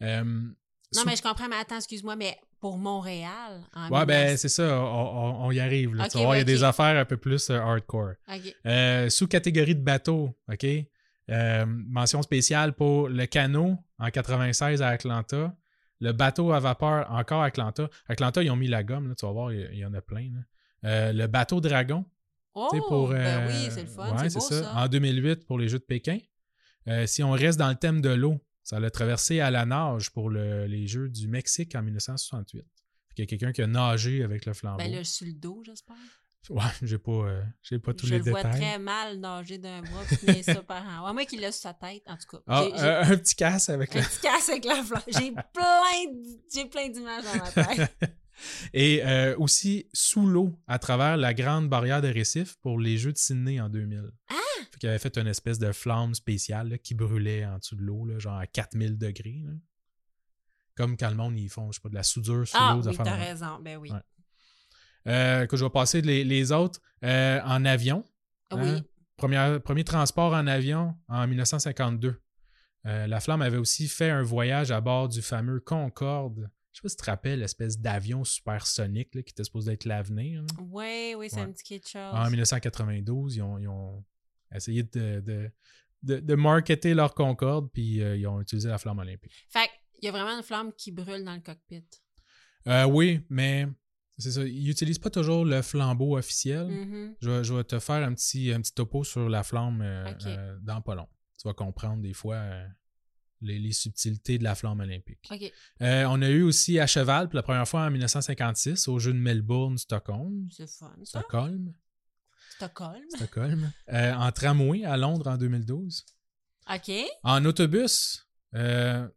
Non, sous- mais je comprends, mais attends, excuse-moi, mais pour Montréal, en Ouais, ben 1900 c'est ça, on, on- on y arrive. Là, tu il y a des affaires un peu plus euh, hardcore. OK. Euh, Sous-catégorie de bateau, OK? Mention spéciale pour le canot en 96 à Atlanta. Le bateau à vapeur encore à Atlanta. Atlanta, ils ont mis la gomme, là, tu vas voir, il y- en a plein. là. Le bateau dragon, Oh, pour. ben euh, oui, c'est le fun, ouais, c'est beau ça. En 2008 pour les Jeux de Pékin. Euh, si on reste dans le thème de l'eau, ça l'a traversé à la nage pour le- les Jeux du Mexique en 1968. Il y a quelqu'un qui a nagé avec le flambeau. Ben là, sur le dos, j'espère. Ouais, j'ai pas, euh, j'ai pas tous je les le vois détails. très mal nager d'un bras puis ça par en haut. À moins qu'il l'a sur sa tête, en tout cas. Ah, J'ai- j'ai euh, un petit casse avec un petit casse avec la flamme. J'ai plein, d- j'ai plein d'images dans ma tête. Et euh, aussi sous l'eau, à travers la grande barrière de récif pour les Jeux de Sydney en 2000. Ah! Fait qu'il avait fait une espèce de flamme spéciale là, qui brûlait en dessous de l'eau, genre à 4000 degrés. là. Comme quand le monde, ils font, je sais pas, de la soudure sous Ah l'eau. des oui, t'as raison. Ben oui. Ouais. Euh, que je vais passer les, les autres euh, en avion. Oui. Hein? Premier, premier transport en avion en 1952. Euh, la Flamme avait aussi fait un voyage à bord du fameux Concorde. Je sais pas si tu te rappelles, l'espèce d'avion supersonique là, qui était supposé être l'avenir. Oui, oui, ça Ouais. me dit quelque chose. En 1992, ils ont, ils ont essayé de, de, de- de marketer leur Concorde, puis euh, ils ont utilisé la Flamme olympique. Fait qu'il y a vraiment une flamme qui brûle dans le cockpit. Euh, oui, mais c'est ça. Ils n'utilisent pas toujours le flambeau officiel. Mhm. Je, vais, je vais te faire un petit, un petit topo sur la flamme euh, dans pas long. Tu vas comprendre des fois les, les subtilités de la flamme olympique. Euh, on a eu aussi à cheval pour la première fois en 1956 au jeu de Melbourne, Stockholm. C'est fun, ça. Stockholm. Stockholm. Stockholm. Euh, en tramway à Londres en 2012. OK. En autobus, euh,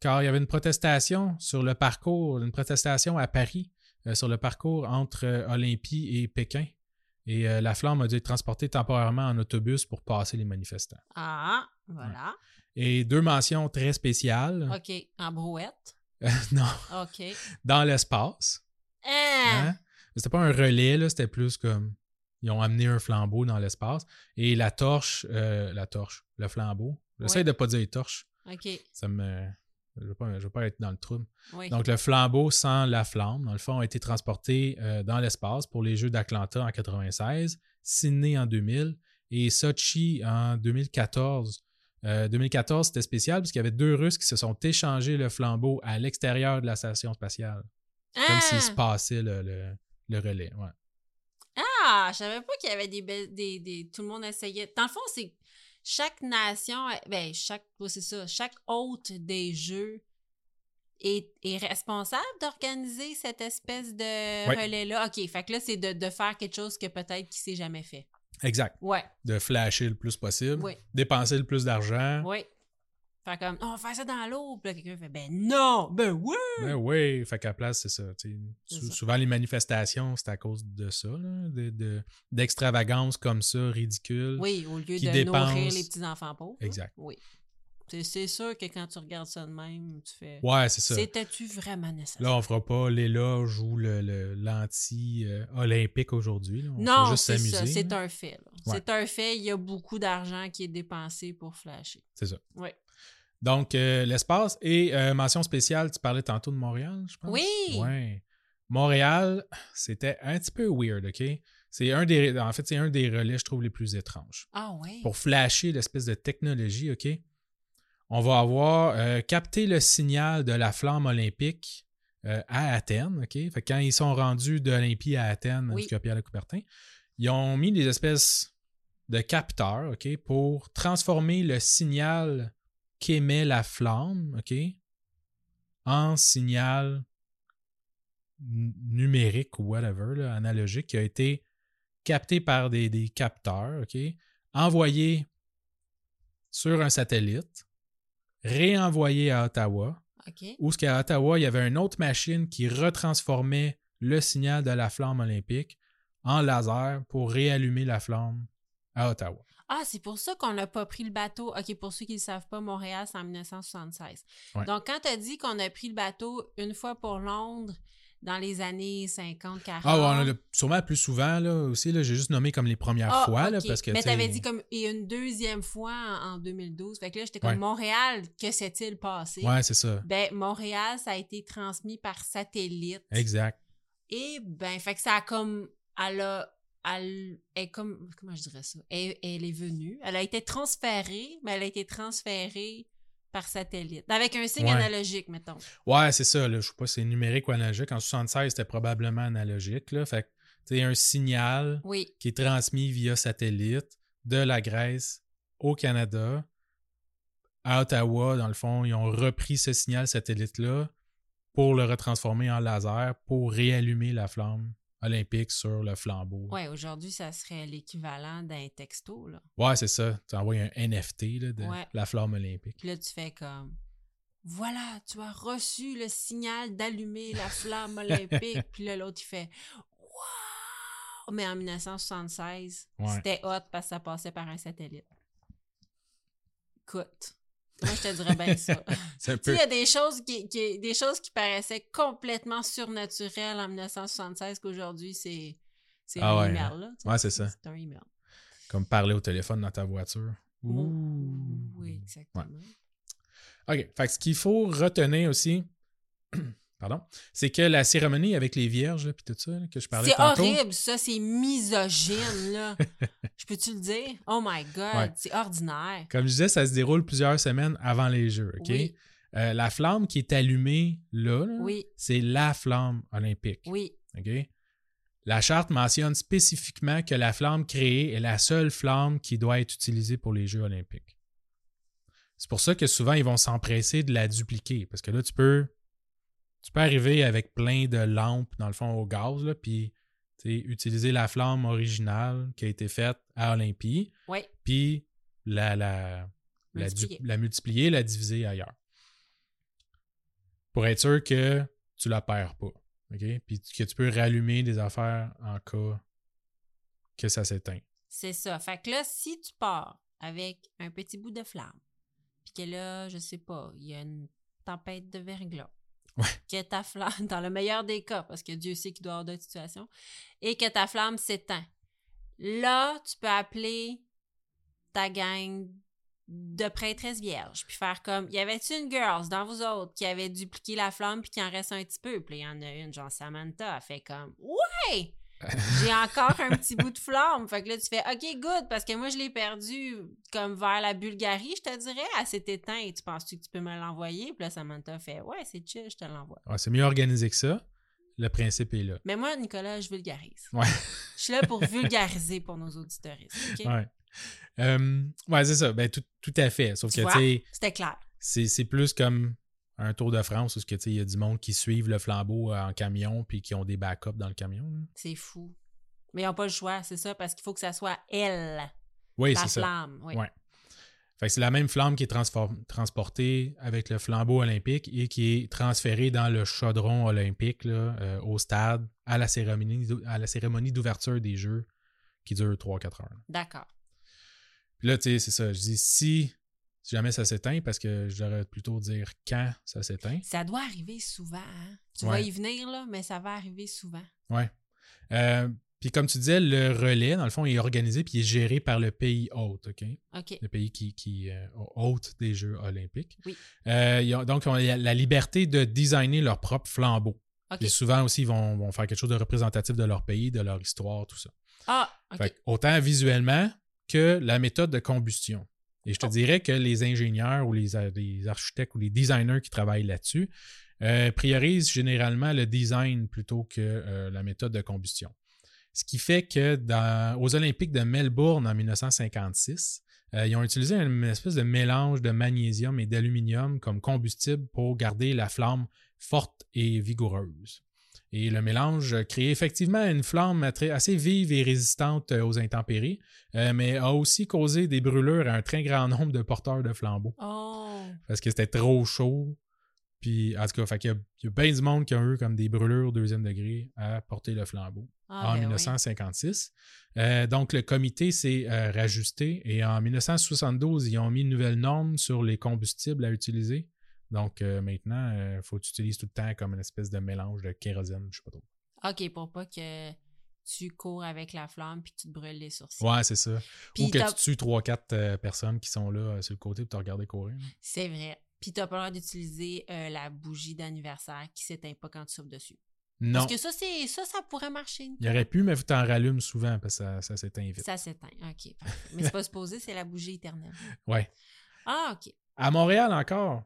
car il y avait une protestation sur le parcours, une protestation à Paris sur le parcours entre Olympie et Pékin. Et la flamme a dû être transportée temporairement en autobus pour passer les manifestants. Ah, voilà. Et deux mentions très spéciales. OK. En brouette? Euh, non, OK. dans l'espace. Ah! Hein? C'était pas un relais, là, c'était plus comme. Ils ont amené un flambeau dans l'espace. Et la torche, euh, la torche, le flambeau. J'essaie Ouais. de pas dire torche. OK. Ça me. Je veux pas, je veux pas être dans le trouble. Oui. Donc, le flambeau sans la flamme, dans le fond, a été transporté euh, dans l'espace pour les Jeux d'Atlanta en 96, Sydney en 2000 et Sochi en 2014. Euh, 2014, c'était spécial parce qu'il y avait deux Russes qui se sont échangés le flambeau à l'extérieur de la station spatiale. Comme Ah! s'il se passait le, le- le relais. Ouais. Ah, je savais pas qu'il y avait des, des, des- Tout le monde essayait. Dans le fond, c'est chaque nation, ben, chaque. ouais, c'est ça. Chaque hôte des jeux est, est responsable d'organiser cette espèce de Ouais. relais-là. OK, fait que là, c'est de, de faire quelque chose que peut-être qui s'est jamais fait. Exact. Ouais, De flasher le plus possible, Oui. dépenser le plus d'argent. ouais. Faire comme, oh, on va faire ça dans l'eau. Puis là, quelqu'un fait, ben non, ben oui. Ben oui, fait qu'à la place, c'est ça. Souvent, les manifestations, c'est à cause de ça, là, de- de- d'extravagances comme ça, ridicules. Oui, au lieu de nourrir les petits-enfants pauvres. Exact. Oui. C'est- sûr que quand tu regardes ça de même, tu fais. Ouais, c'est ça. C'était-tu vraiment nécessaire? Là, on fera pas l'éloge ou le- le- l'anti-olympique aujourd'hui. non, c'est ça. C'est un fait. Ouais. C'est un fait. Il y a beaucoup d'argent qui est dépensé pour flasher. C'est ça. Oui. Donc, euh, l'espace et euh, mention spéciale, tu parlais tantôt de Montréal, je pense? Oui! Ouais. Montréal, c'était un petit peu weird, OK? C'est un des. En fait, c'est un des relais, je trouve, les plus étranges. Ah oui. pour flasher l'espèce de technologie, OK? On va avoir euh, capté le signal de la flamme olympique euh, à Athènes? Fait quand ils sont rendus d'Olympie à Athènes, Oui. de Coubertin, ils ont mis des espèces de capteurs, pour transformer le signal qu'émet la flamme, en signal numérique ou whatever, là, analogique, qui a été capté par des, des capteurs, OK, envoyé sur un satellite, réenvoyé à Ottawa, OK. où ce qu'à Ottawa, il y avait une autre machine qui retransformait le signal de la flamme olympique en laser pour réallumer la flamme à Ottawa. Ah, c'est pour ça qu'on n'a pas pris le bateau. OK, pour ceux qui ne le savent pas, Montréal, c'est en 1976. Ouais. Donc, quand tu as dit qu'on a pris le bateau une fois pour Londres dans les années 50, 40. Ah, ouais, on a sûrement plus souvent, là, aussi. Là, j'ai juste nommé comme les premières Ah, fois, là, parce que. Mais tu sais, t'avais dit comme et une deuxième fois en, en 2012. Fait que là, j'étais comme Ouais. Montréal, que s'est-il passé? Ouais, c'est ça. Ben, Montréal, ça a été transmis par satellite. Exact. Et ben, fait que ça a comme. Elle a. Elle est comme. Comment je dirais ça? Elle, elle est venue. Elle a été transférée, mais elle a été transférée par satellite. Avec un signe Ouais. analogique, mettons. Ouais, c'est ça. Là. Je sais pas si c'est numérique ou analogique. En 76, c'était probablement analogique. Là. Fait que, un signal Oui. qui est transmis via satellite de la Grèce au Canada à Ottawa. Dans le fond, ils ont repris ce signal satellite-là pour le retransformer en laser pour réallumer la flamme olympique sur le flambeau. Ouais, aujourd'hui, ça serait l'équivalent d'un texto, là. Ouais, c'est ça. Tu envoies un NFT là, de Ouais. la flamme olympique. Puis là, tu fais comme Voilà, tu as reçu le signal d'allumer la flamme olympique. Puis là, l'autre, il fait Wow! Mais en 1976, Ouais. c'était hot parce que ça passait par un satellite. Écoute, moi, je te dirais bien ça. Tu peu. il y a des choses qui, qui- des choses qui paraissaient complètement surnaturelles en 1976 qu'aujourd'hui, c'est Ah un ouais, email. hein. Là. Ouais, c'est ça. C'est un email. Comme parler au téléphone dans ta voiture. Ouh. Oui, exactement. OK. Fait que ce qu'il faut retenir aussi, pardon, c'est que la cérémonie avec les vierges, là, puis tout ça, là, que je parlais C'est horrible, ça, c'est misogyne, là. je peux-tu le dire? Oh my God, Ouais. c'est ordinaire. Comme je disais, ça se déroule plusieurs semaines avant les Jeux. OK? Oui. Euh, la flamme qui est allumée là, là, Oui, c'est la flamme olympique. oui. OK? La charte mentionne spécifiquement que la flamme créée est la seule flamme qui doit être utilisée pour les Jeux olympiques. C'est pour ça que souvent, ils vont s'empresser de la dupliquer. Parce que là, tu peux, tu peux arriver avec plein de lampes, dans le fond, au gaz, là, puis utiliser la flamme originale qui a été faite à Olympie, puis la, la, la, Multiplier. la multiplier, la diviser ailleurs. Pour être sûr que tu la perds pas. OK? Puis que tu peux rallumer des affaires en cas que ça s'éteint. c'est ça. Fait que là, si tu pars avec un petit bout de flamme, puis que là, je sais pas, il y a une tempête de verglas, Que ta flamme, dans le meilleur des cas, parce que Dieu sait qu'il doit avoir d'autres situations, et que ta flamme s'éteint. Là, tu peux appeler ta gang de prêtresses vierges, puis faire comme, y avait-tu une girls dans vous autres qui avait dupliqué la flamme puis qui en reste un petit peu? Puis il y en a une, genre Samantha, elle fait comme, ouais! J'ai encore un petit bout de flamme. Fait que là, tu fais, OK, good, parce que moi, je l'ai perdu comme vers la Bulgarie, je te dirais. Elle s'est éteinte. Tu penses-tu que tu peux me l'envoyer? Puis là, Samantha fait, ouais, c'est chill, je te l'envoie. Ouais, c'est mieux organisé que ça. Le principe est là. Mais moi, Nicolas, je vulgarise. Ouais. Je suis là pour vulgariser pour nos auditeurs. OK? Ouais. Euh, ouais, c'est ça. Ben, tout, tout à fait. Sauf Tu que, tu sais, C'était clair. c'est plus comme un Tour de France où il y a du monde qui suivent le flambeau en camion puis qui ont des backups dans le camion. C'est fou. Mais ils n'ont pas le choix, c'est ça, parce qu'il faut que ça soit elle, Oui, la c'est ça. flamme. Oui. Ouais. Fait que c'est la même flamme qui est transportée avec le flambeau olympique et qui est transférée dans le chaudron olympique là, euh, au stade à la cérémonie, à la cérémonie d'ouverture des Jeux qui dure 3-4 heures. D'accord. Puis là, tu sais, c'est ça. Je dis si, si jamais ça s'éteint, parce que je devrais plutôt dire quand ça s'éteint. Ça doit arriver souvent. Hein? Tu Ouais. vas y venir, là, mais ça va arriver souvent. Ouais. Euh, puis comme tu disais, le relais, dans le fond, il est organisé puis il est géré par le pays hôte, OK? OK. le pays qui, qui euh, hôte des Jeux olympiques. Oui. Euh, ils ont- donc, ils ont la liberté de designer leur propre flambeau. OK. Et souvent aussi, ils vont, vont faire quelque chose de représentatif de leur pays, de leur histoire, tout ça. Ah, OK. Fait autant visuellement que la méthode de combustion. Et je te dirais que les ingénieurs ou les, ar- les architectes ou les designers qui travaillent là-dessus euh, priorisent généralement le design plutôt que euh, la méthode de combustion. Ce qui fait que aux Olympiques de Melbourne en 1956, euh, ils ont utilisé une espèce de mélange de magnésium et d'aluminium comme combustible pour garder la flamme forte et vigoureuse. Et le mélange crée effectivement une flamme assez vive et résistante euh, aux intempéries, euh, mais a aussi causé des brûlures à un très grand nombre de porteurs de flambeaux Oh. parce que c'était trop chaud. Puis, en tout cas, fait qu'il y a, il y a bien du monde qui a eu comme des brûlures au deuxième degré à porter le flambeau. Ah, en ben oui. 1956. Euh, donc, le comité s'est euh, rajusté et en 1972, ils ont mis une nouvelle norme sur les combustibles à utiliser. Donc, euh, maintenant, il faut que tu utilises tout le temps comme une espèce de mélange de kérosène, je sais pas trop. OK, pour pas que tu cours avec la flamme puis que tu te brûles les sourcils. Ouais, c'est ça. Puis Ou que tu tues 3-4 personnes qui sont là euh, sur le côté pour te regarder courir. C'est vrai. Puis t'as pas le droit d'utiliser euh, la bougie d'anniversaire qui s'éteint pas quand tu souffles dessus. Non. Parce que ça, c'est ça, ça pourrait marcher. Il y aurait pu, mais tu en rallumes souvent parce que ça, ça s'éteint vite. Ça s'éteint. OK. parfait. Mais c'est pas supposé, c'est la bougie éternelle. Ouais. Ah, OK. À Montréal encore,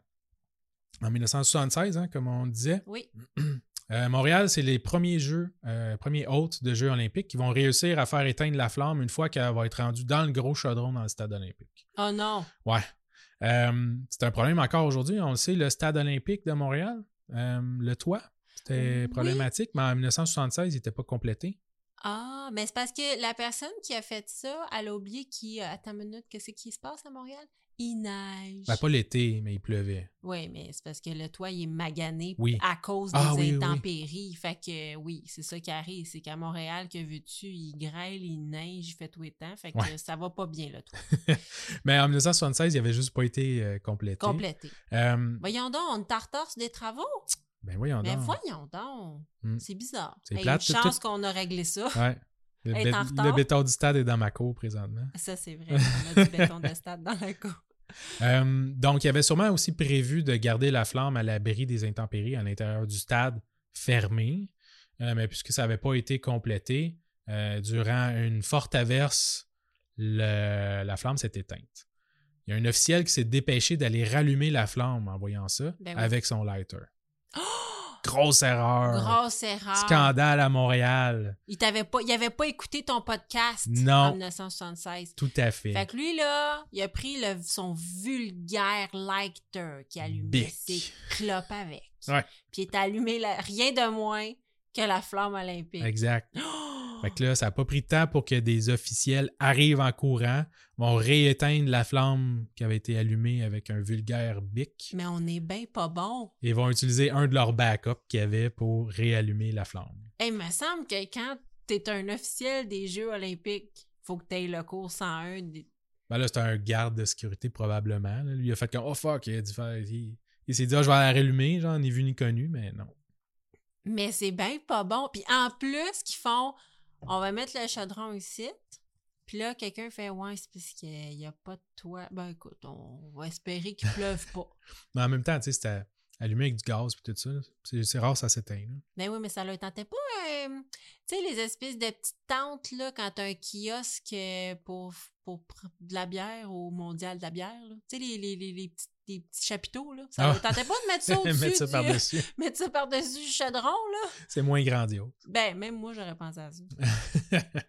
en 1976, hein, comme on disait, Oui. euh, Montréal, c'est les premiers jeux, euh, premiers hôtes de Jeux olympiques qui vont réussir à faire éteindre la flamme une fois qu'elle va être rendue dans le gros chaudron dans le stade olympique. Oh non. Ouais. Euh, c'est un problème encore aujourd'hui. On le sait, le stade olympique de Montréal, le toit, c'était Oui. problématique, mais en 1976, il n'était pas complété. Ah, mais c'est parce que la personne qui a fait ça, elle a oublié qui. Attends une minute, qu'est-ce qui se passe à Montréal? Il neige. Ben, pas l'été, mais il pleuvait. Oui, mais c'est parce que le toit, il est magané Oui. à cause des Ah, oui, oui, oui. intempéries. Fait que oui, c'est ça qui arrive. C'est qu'à Montréal, que veux-tu, il grêle, il neige, il fait tout le temps. Fait que Ouais. ça va pas bien, le toit. mais en 1976, il n'avait juste pas été euh, complété. Complété. Euh, Voyons donc, on tartare sur des travaux? ben voyons Mais donc. voyons donc. Hmm. C'est bizarre. C'est Hey, plate, une chance tout- qu'on a réglé ça. Ouais. Le, béton du stade est dans ma cour présentement. Ça, c'est vrai. On a du béton de stade dans la cour. Euh, donc, il y avait sûrement aussi prévu de garder la flamme à l'abri des intempéries à l'intérieur du stade fermé. Euh, mais puisque ça n'avait pas été complété, euh, durant une forte averse, le- la flamme s'est éteinte. Il y a un officiel qui s'est dépêché d'aller rallumer la flamme en voyant ça Ben oui. avec son lighter. Oh! Grosse erreur. Grosse erreur. Scandale à Montréal. Il t'avait pas, il avait pas écouté ton podcast Non. en 1976. Tout à fait. Fait que lui, là, il a pris le, son vulgaire lighter qui allumait ses clopes avec. Ouais. Puis il est allumé la- rien de moins que la flamme olympique. Exact. Oh! Fait que là, ça n'a pas pris de temps pour que des officiels arrivent en courant, vont rééteindre la flamme qui avait été allumée avec un vulgaire bic Mais on est bien pas bon. et vont utiliser un de leurs backups qu'il y avait pour réallumer la flamme. Hey, il me semble que quand t'es un officiel des Jeux olympiques, faut que t'aies le cours 101. des- Ben là, c'était un garde de sécurité probablement. là. Lui, il a fait comme Oh fuck, il a dû faire. Il, il s'est dit Ah, je vais la rallumer, genre ni vu ni connu, mais non. Mais c'est bien pas bon. Puis en plus, qu'ils font, on va mettre le chaudron ici. Puis là, quelqu'un fait Ouais, c'est parce qu'il n'y a pas de toit. Ben écoute, on va espérer qu'il pleuve pas. Mais en même temps, tu sais, c'était allumé avec du gaz et tout ça. C'est rare, ça s'éteint. Ben oui, mais ça leur tentait pas. euh, tu sais, les espèces de petites tentes, là, quand t'as un kiosque euh, pour, pour de la bière au mondial de la bière. Tu sais, les, les, les, les petits, les petits chapiteaux, là. Ça Ah. leur tentait pas de mettre ça au-dessus. Mettre ça du- par-dessus. mettre ça par-dessus du chaudron, là. C'est moins grandiose. Ben, même moi, j'aurais pensé à ça.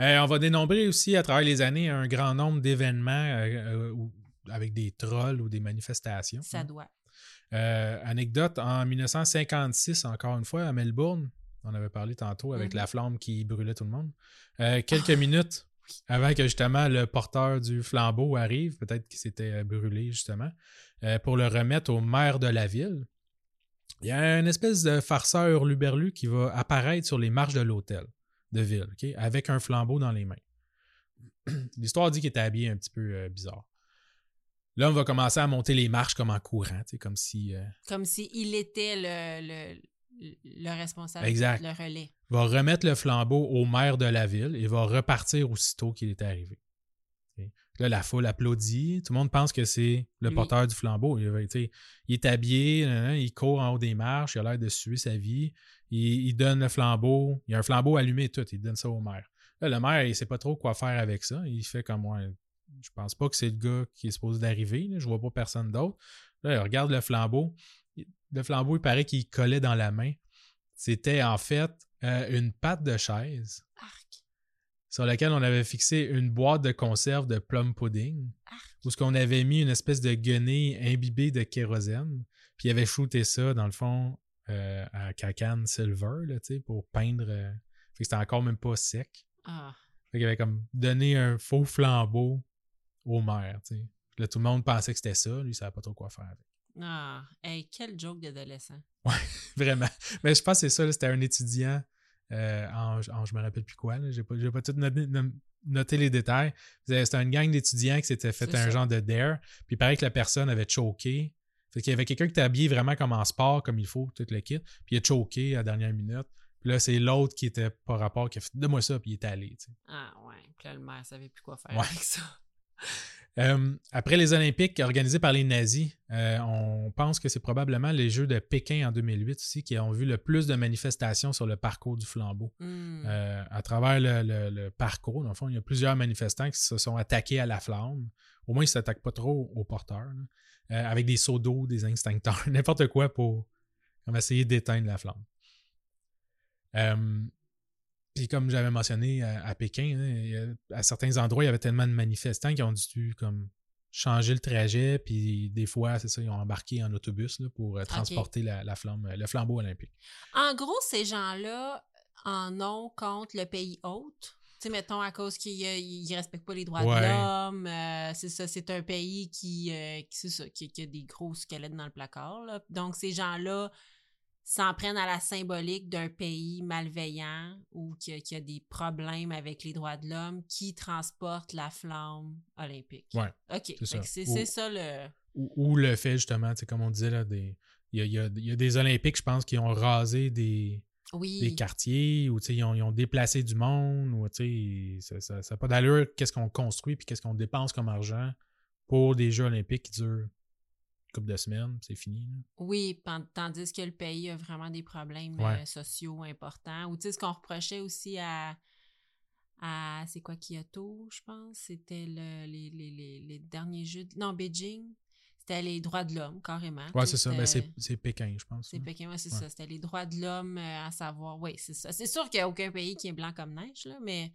Euh, on va dénombrer aussi à travers les années un grand nombre d'événements euh, euh, avec des trolls ou des manifestations. Ça doit. Anecdote, en 1956, encore une fois, à Melbourne, on avait parlé tantôt avec Mhm. la flamme qui brûlait tout le monde. Euh, quelques minutes avant que justement le porteur du flambeau arrive, peut-être qu'il s'était euh, brûlé justement, euh, pour le remettre au maire de la ville, il y a une espèce de farceur hurluberlu qui va apparaître sur les marches de l'hôtel de ville, avec un flambeau dans les mains. L'histoire dit qu'il était habillé un petit peu euh, bizarre. On va commencer à monter les marches comme en courant, comme si Comme s'il était le, le responsable, Exact. le relais. va remettre le flambeau au maire de la ville et va repartir aussitôt qu'il est arrivé. Là, la foule applaudit. Tout le monde pense que c'est le porteur du flambeau. Il, est habillé, il court en haut des marches, il a l'air de suer sa vie. Il, il donne le flambeau. Il y a un flambeau allumé et tout. Il donne ça au maire. Là, le maire, il sait pas trop quoi faire avec ça. Il fait comme moi. Je pense pas que c'est le gars qui est supposé d'arriver. Je vois pas personne d'autre. Là, il regarde le flambeau. Le flambeau, il paraît qu'il collait dans la main. C'était en fait euh, une patte de chaise Arc. sur laquelle on avait fixé une boîte de conserve de plum pudding, Arc. où ce qu'on avait mis une espèce de guenille imbibée de kérosène, puis il avait shooté ça, dans le fond, euh, à cacane silver, là, pour peindre. euh, Fait que c'était encore même pas sec. Ah. Fait qu'il avait comme donné un faux flambeau au maire, tu sais. Là, tout le monde pensait que c'était ça. Lui, il savait pas trop quoi faire avec. Ah. Hey, quel joke d'adolescent. Vraiment. Mais je pense que c'est ça, c'était un étudiant euh, en, en- je me rappelle plus quoi, j'ai pas, pas tout noté, no- noté les détails. C'était une gang d'étudiants qui s'était fait un ça. genre de dare, puis il paraît que la personne avait choqué. Fait qu'il y avait quelqu'un qui était habillé vraiment comme en sport, comme il faut, tout le kit, puis il a choqué à la dernière minute. Puis là, c'est l'autre qui était pas rapport qui a fait Donne-moi ça, puis il est allé. tu sais. Ah ouais. Puis là, le maire savait plus quoi faire Ouais. avec ça. Euh, après les Olympiques organisés par les nazis, euh, on pense que c'est probablement les Jeux de Pékin en 2008 aussi qui ont vu le plus de manifestations sur le parcours du flambeau. Hmm. Euh, à travers le, le- le parcours, dans le fond, il y a plusieurs manifestants qui se sont attaqués à la flamme. Au moins, ils ne s'attaquent pas trop aux porteurs, là. Avec des seaux d'eau, des instincteurs, n'importe quoi pour comme essayer d'éteindre la flamme. Puis comme j'avais mentionné à, à Pékin, hein, a- à certains endroits, il y avait tellement de manifestants qui ont dû comme changer le trajet, puis des fois, c'est ça, ils ont embarqué en autobus là, pour euh, transporter la, la flamme, euh, le flambeau olympique. En gros, ces gens-là en ont contre le pays hôte. Tu sais, mettons, à cause qu'ils ne respectent pas les droits Ouais. de l'homme. euh, c'est ça, c'est un pays qui, euh, qui, ça, qui, qui a des gros squelettes dans le placard. là. Donc, ces gens-là s'en prennent à la symbolique d'un pays malveillant ou qui a, qui a des problèmes avec les droits de l'homme qui transporte la flamme olympique. Ouais, OK. c'est ça. Ou- ça le... Ou, ou le fait, justement, tu sais, comme on disait, là, des, il, y a, il y a- il y a des Olympiques, je pense, qui ont rasé des, Oui. des quartiers, ou ils ont, ils ont déplacé du monde, ou ça n'a pas d'allure qu'est-ce qu'on construit puis qu'est-ce qu'on dépense comme argent pour des Jeux olympiques qui durent couple de semaines, c'est fini. là. Oui, tandis que le pays a vraiment des problèmes Ouais. euh, sociaux importants. Ou tu sais, ce qu'on reprochait aussi à, à c'est quoi, Kyoto, je pense, c'était le, les, les, les, les derniers jeux, de- non, Beijing, c'était les droits de l'homme, carrément. Sais, c'est ça. Ben, c'était- c'est Pékin, je pense. c'est. Pékin, ouais, c'est Ouais. ça. C'était les droits de l'homme euh, à savoir. Oui, c'est ça. C'est sûr qu'il n'y a aucun pays qui est blanc comme neige, là, mais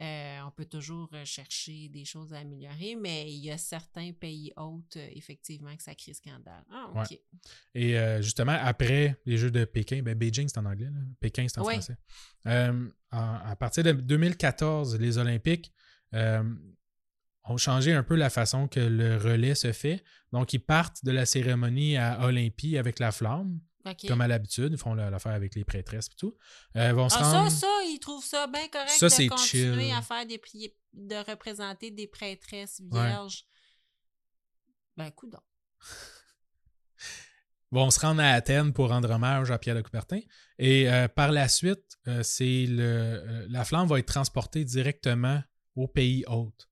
euh, on peut toujours euh, chercher des choses à améliorer. Mais il y a certains pays hôtes, euh, effectivement, que ça crée scandale. Ah, OK. Ouais. Et euh, justement, après les Jeux de Pékin, ben Beijing, c'est en anglais, là. Pékin, c'est en Ouais. français. Euh, en- à partir de 2014, les Olympiques ont changé un peu la façon que le relais se fait. Donc, ils partent de la cérémonie à Olympie avec la flamme, Comme à l'habitude. Ils font la- l'affaire avec les prêtresses et tout. Euh, vont Ah, ça, rendre- ça, ils trouvent ça bien correct Ça, de continuer chill. à faire des prières, de représenter des prêtresses vierges. Ben, coudonc. vont se rendre à Athènes pour rendre hommage à Pierre de Coubertin. Et euh, par la suite, euh, c'est le, la flamme va être transportée directement au pays hôte.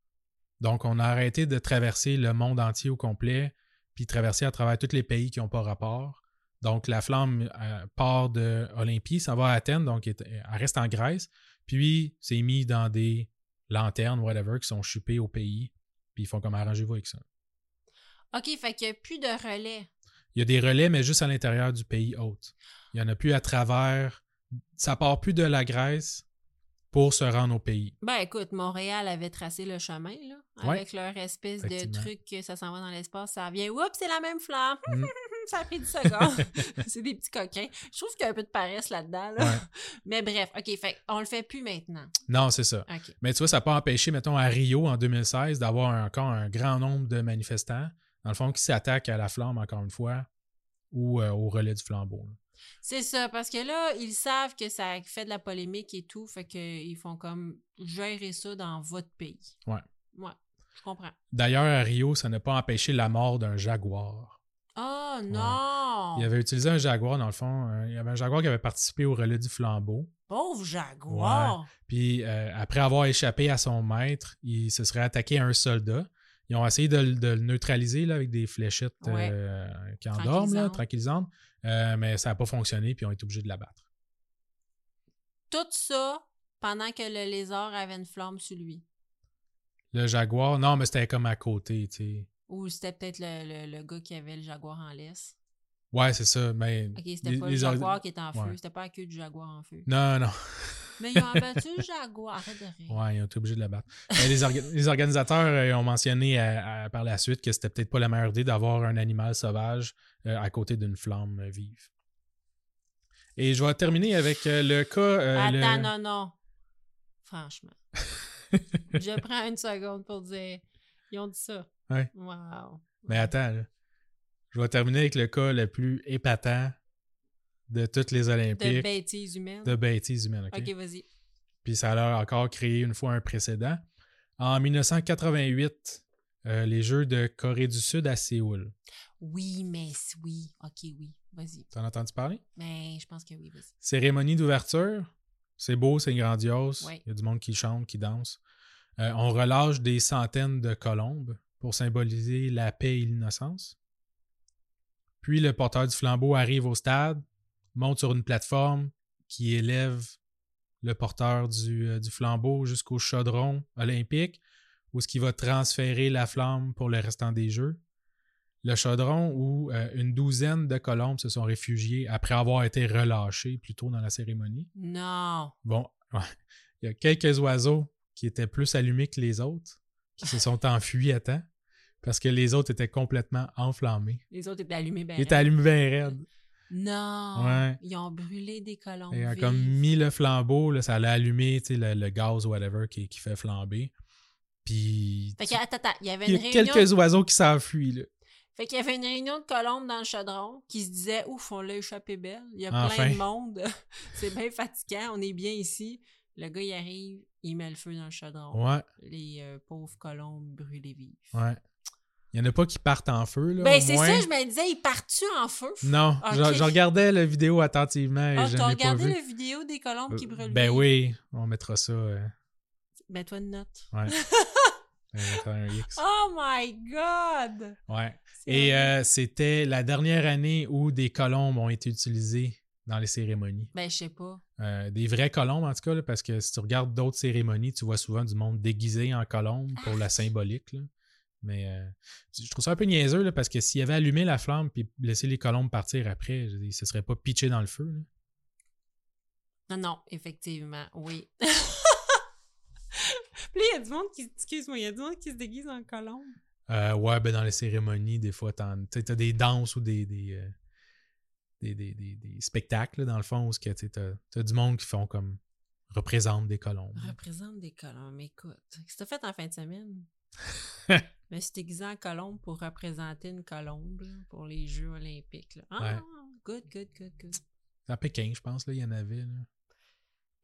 Donc, on a arrêté de traverser le monde entier au complet, puis traverser à travers tous les pays qui n'ont pas rapport. Donc, la flamme euh, part de Olympie, ça va à Athènes, donc elle elle reste en Grèce. Puis, c'est mis dans des lanternes, whatever, qui sont chupées au pays. Puis, ils font comme arrangez-vous avec ça. OK, fait qu'il n'y a plus de relais. Il y a des relais, mais juste à l'intérieur du pays hôte. Il n'y en a plus à travers. Ça part plus de la Grèce pour se rendre au pays. Ben, écoute, Montréal avait tracé le chemin, là, Ouais. avec leur espèce de truc que ça s'en va dans l'espace, ça revient, oups, c'est la même flamme. Ça a pris 10 secondes. c'est des petits coquins. Je trouve qu'il y a un peu de paresse là-dedans, là. Ouais. Mais bref, OK, fait on le fait plus maintenant. Non, c'est ça. Mais tu vois, ça n'a pas empêché, mettons, à Rio en 2016, d'avoir encore un grand nombre de manifestants, dans le fond, qui s'attaquent à la flamme, encore une fois, ou euh, au relais du flambeau. là. C'est ça, parce que là, ils savent que ça fait de la polémique et tout, fait qu'ils font comme gérer ça dans votre pays. Ouais. Ouais, je comprends. D'ailleurs, à Rio, ça n'a pas empêché la mort d'un jaguar. Oh non! Il avait utilisé un jaguar, dans le fond. euh, il y avait un jaguar qui avait participé au relais du flambeau. Pauvre jaguar! Puis euh, après avoir échappé à son maître, il se serait attaqué à un soldat. Ils ont essayé de, le- de le neutraliser là, avec des fléchettes Ouais. euh, qui endorment, là, Tranquillisantes. Euh, mais ça n'a pas fonctionné, puis ils ont été obligés de l'abattre. Tout ça pendant que le lézard avait une flamme sur lui. Le jaguar, non, mais c'était comme à côté, tu sais. Ou c'était peut-être le, le- le gars qui avait le jaguar en laisse? Ouais, c'est ça, mais... Ok, c'était pas les le jaguar qui était en feu. Ouais. C'était pas la queue du jaguar en feu. Non, non. Mais ils ont abattu le jaguar. Arrête de rire. Ouais, ils ont été obligés de l'abattre. Mais les, orga- les organisateurs euh, ont mentionné à- à- par la suite que c'était peut-être pas la meilleure idée d'avoir un animal sauvage euh, à côté d'une flamme euh, vive. Et je vais terminer avec euh, le cas... Attends, le- non, non. Franchement. Je prends une seconde pour dire. Ils ont dit ça. Ouais. Wow. Mais attends, là. je vais terminer avec le cas le plus épatant de toutes les De Olympiques bêtises humaines. de bêtises humaines. OK? Ok, vas-y. Puis ça a l'air encore créé une fois un précédent. En 1988, euh, les Jeux de Corée du Sud à Séoul. Oui, mais oui. Ok, oui. Vas-y. T'en as entendu parler? Mais je pense que oui, vas-y. Cérémonie d'ouverture. C'est beau, c'est grandiose. Ouais. Il y a du monde qui chante, qui danse. Euh, on relâche des centaines de colombes pour symboliser la paix et l'innocence. Puis le porteur du flambeau arrive au stade, monte sur une plateforme qui élève le porteur du, euh, du flambeau jusqu'au chaudron olympique, où ce qui va transférer la flamme pour le restant des Jeux. Le chaudron où euh, une douzaine de colombes se sont réfugiées après avoir été relâchées plus tôt dans la cérémonie. Non. Bon, il y a quelques oiseaux qui étaient plus allumés que les autres, qui se sont enfuis à temps, parce que les autres étaient complètement enflammés. Les autres étaient allumés ben Ils étaient allumés bien raides. Non. Ouais. Ils ont brûlé des colombes. A vives. comme mis le flambeau, là, ça allait allumer le, le gaz ou whatever qui, qui fait flamber. Puis Fait que, attends, attends, il y avait il y une a réunion. quelques oiseaux qui s'enfuient. là. Fait qu'il y avait une réunion de colombes dans le chaudron qui se disait Ouf, on l'a échappé belle. Il y a Enfin. plein de monde. C'est bien fatigant. On est bien ici. Le gars, il arrive, il met le feu dans le chaudron. Ouais, Les euh, pauvres colombes brûlées vives. ouais. Il n'y en a pas qui partent en feu. Là, Ben, c'est moins. ça, je me disais, il part-tu en feu? Non, Ok. je, je regardais la vidéo attentivement et Ah, je t'as n'ai pas regardé vu. la vidéo des colombes qui brûlent Ben oui, on mettra ça. euh, Ben, toi, une note. ouais. Un X. Oh my God! Ouais. Et euh, c'était la dernière année où des colombes ont été utilisées dans les cérémonies. Ben, je sais pas. Euh, des vraies colombes, en tout cas, là, parce que si tu regardes d'autres cérémonies, tu vois souvent du monde déguisé en colombe pour la symbolique. là. Mais euh, je trouve ça un peu niaiseux là, parce que s'il avait allumé la flamme puis laissé les colombes partir après, je dire, ce serait pas pitché dans le feu. là. Non, non, effectivement, oui. Puis il y a du monde qui, excuse-moi, il y a du monde qui se déguise en colombe. Euh, ouais, ben dans les cérémonies, des fois, t'as des danses ou des, des, euh, des, des- des- spectacles, là, dans le fond, où tu as du monde qui font comme représentent des colombes. Représente des colombes. Écoute, qu'est-ce que t'as fait en fin de semaine? Suis déguisée en colombe pour représenter une colombe là, pour les Jeux olympiques. là. Ah, Ouais. good, good, good, good. À Pékin, je pense, là, il y en avait. là.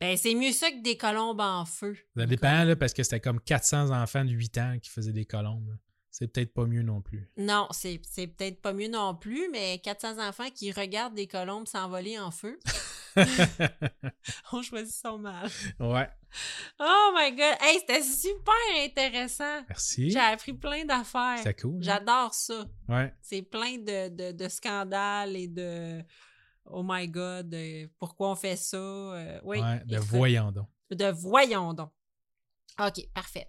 Ben, c'est mieux ça que des colombes en feu. Ça dépend, là, parce que c'était comme 400 enfants de 8 ans qui faisaient des colombes. C'est peut-être pas mieux non plus. Non, c'est c'est peut-être pas mieux non plus, mais 400 enfants qui regardent des colombes s'envoler en feu, on choisit son mal. ouais, Oh my god! Hey, c'était super intéressant! merci. J'ai appris plein d'affaires. C'était cool. hein? J'adore ça. Ouais. C'est plein de, de, de scandales et de Oh my god, euh, pourquoi on fait ça? Euh, oui. ouais, de voyons donc. De voyons donc. OK, parfait.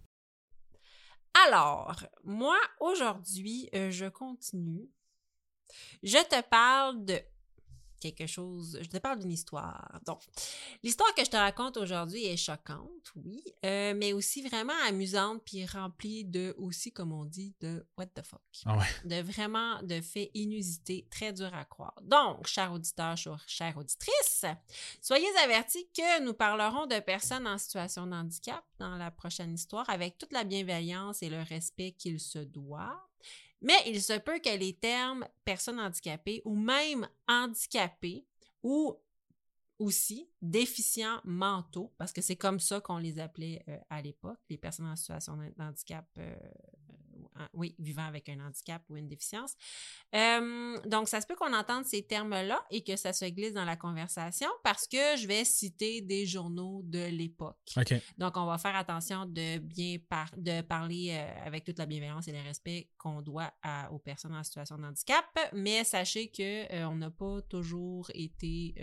Alors, moi, aujourd'hui, euh, je continue. Je te parle de quelque chose, je te parle d'une histoire. Donc, l'histoire que je te raconte aujourd'hui est choquante, oui, euh, mais aussi vraiment amusante, puis remplie de, aussi, comme on dit, de what the fuck. Ah ouais. De vraiment de faits inusités, très durs à croire. Donc, chers auditeurs, chers- chères auditrices, soyez avertis que nous parlerons de personnes en situation de handicap dans la prochaine histoire avec toute la bienveillance et le respect qu'il se doit. Mais il se peut que les termes personnes handicapées ou même handicapés ou aussi déficients mentaux, parce que c'est comme ça qu'on les appelait euh, à l'époque, les personnes en situation de handicap, euh, oui, vivant avec un handicap ou une déficience. Euh, donc, ça se peut qu'on entende ces termes-là et que ça se glisse dans la conversation parce que je vais citer des journaux de l'époque. OK. Donc, on va faire attention de bien par- de parler euh, avec toute la bienveillance et le respect qu'on doit à- aux personnes en situation de handicap. Mais sachez que euh, on n'a pas toujours été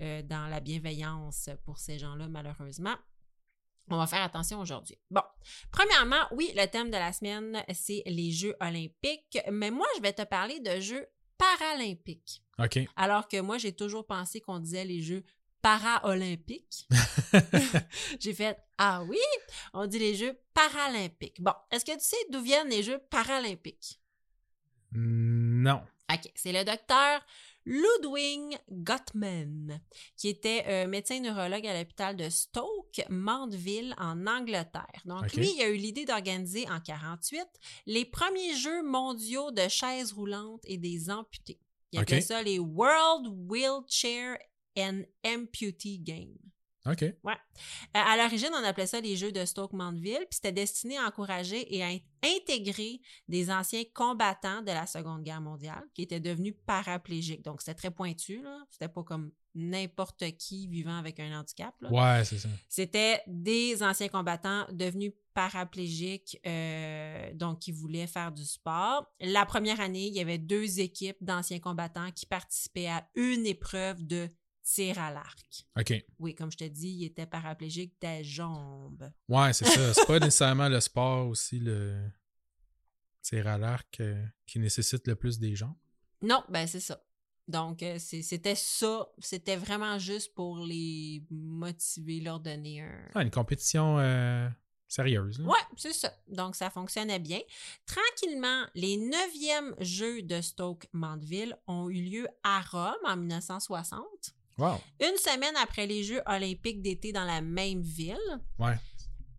euh, dans la bienveillance pour ces gens-là, malheureusement. On va faire attention aujourd'hui. Bon, premièrement, oui, le thème de la semaine, c'est les Jeux olympiques, mais moi, je vais te parler de Jeux paralympiques. OK. Alors que moi, j'ai toujours pensé qu'on disait les Jeux paralympiques. j'ai fait Ah oui, on dit les Jeux paralympiques. Bon, est-ce que tu sais d'où viennent les Jeux paralympiques? non. OK, c'est le docteur Ludwig Gottman, qui était euh, médecin neurologue à l'hôpital de Stoke, Mandeville, en Angleterre. Donc, lui, il a eu l'idée d'organiser en 48 les premiers Jeux mondiaux de chaises roulantes et des amputés. Il appelait OK. ça les World Wheelchair and Amputee Games. OK. Euh, À l'origine, on appelait ça les Jeux de Stoke-Mandeville, puis c'était destiné à encourager et à in- intégrer des anciens combattants de la Seconde Guerre mondiale qui étaient devenus paraplégiques. Donc, c'était très pointu, là. C'était pas comme n'importe qui vivant avec un handicap. là. Ouais, c'est ça. C'était des anciens combattants devenus paraplégiques, euh, donc qui voulaient faire du sport. La première année, il y avait deux équipes d'anciens combattants qui participaient à une épreuve de tir à l'arc. OK. Oui, comme je te dis, il était paraplégique des jambes. Ouais, c'est ça. C'est pas nécessairement le sport aussi, le tir à l'arc, euh, qui nécessite le plus des gens. Non, ben c'est ça. Donc, euh, c'était ça. C'était vraiment juste pour les motiver, leur donner un... Ah, une compétition euh, sérieuse. Ouais, c'est ça. Donc, ça fonctionnait bien. Tranquillement, les neuvièmes Jeux de Stoke-Mandeville ont eu lieu à Rome en 1960. Wow. Une semaine après les Jeux olympiques d'été dans la même ville. Ouais.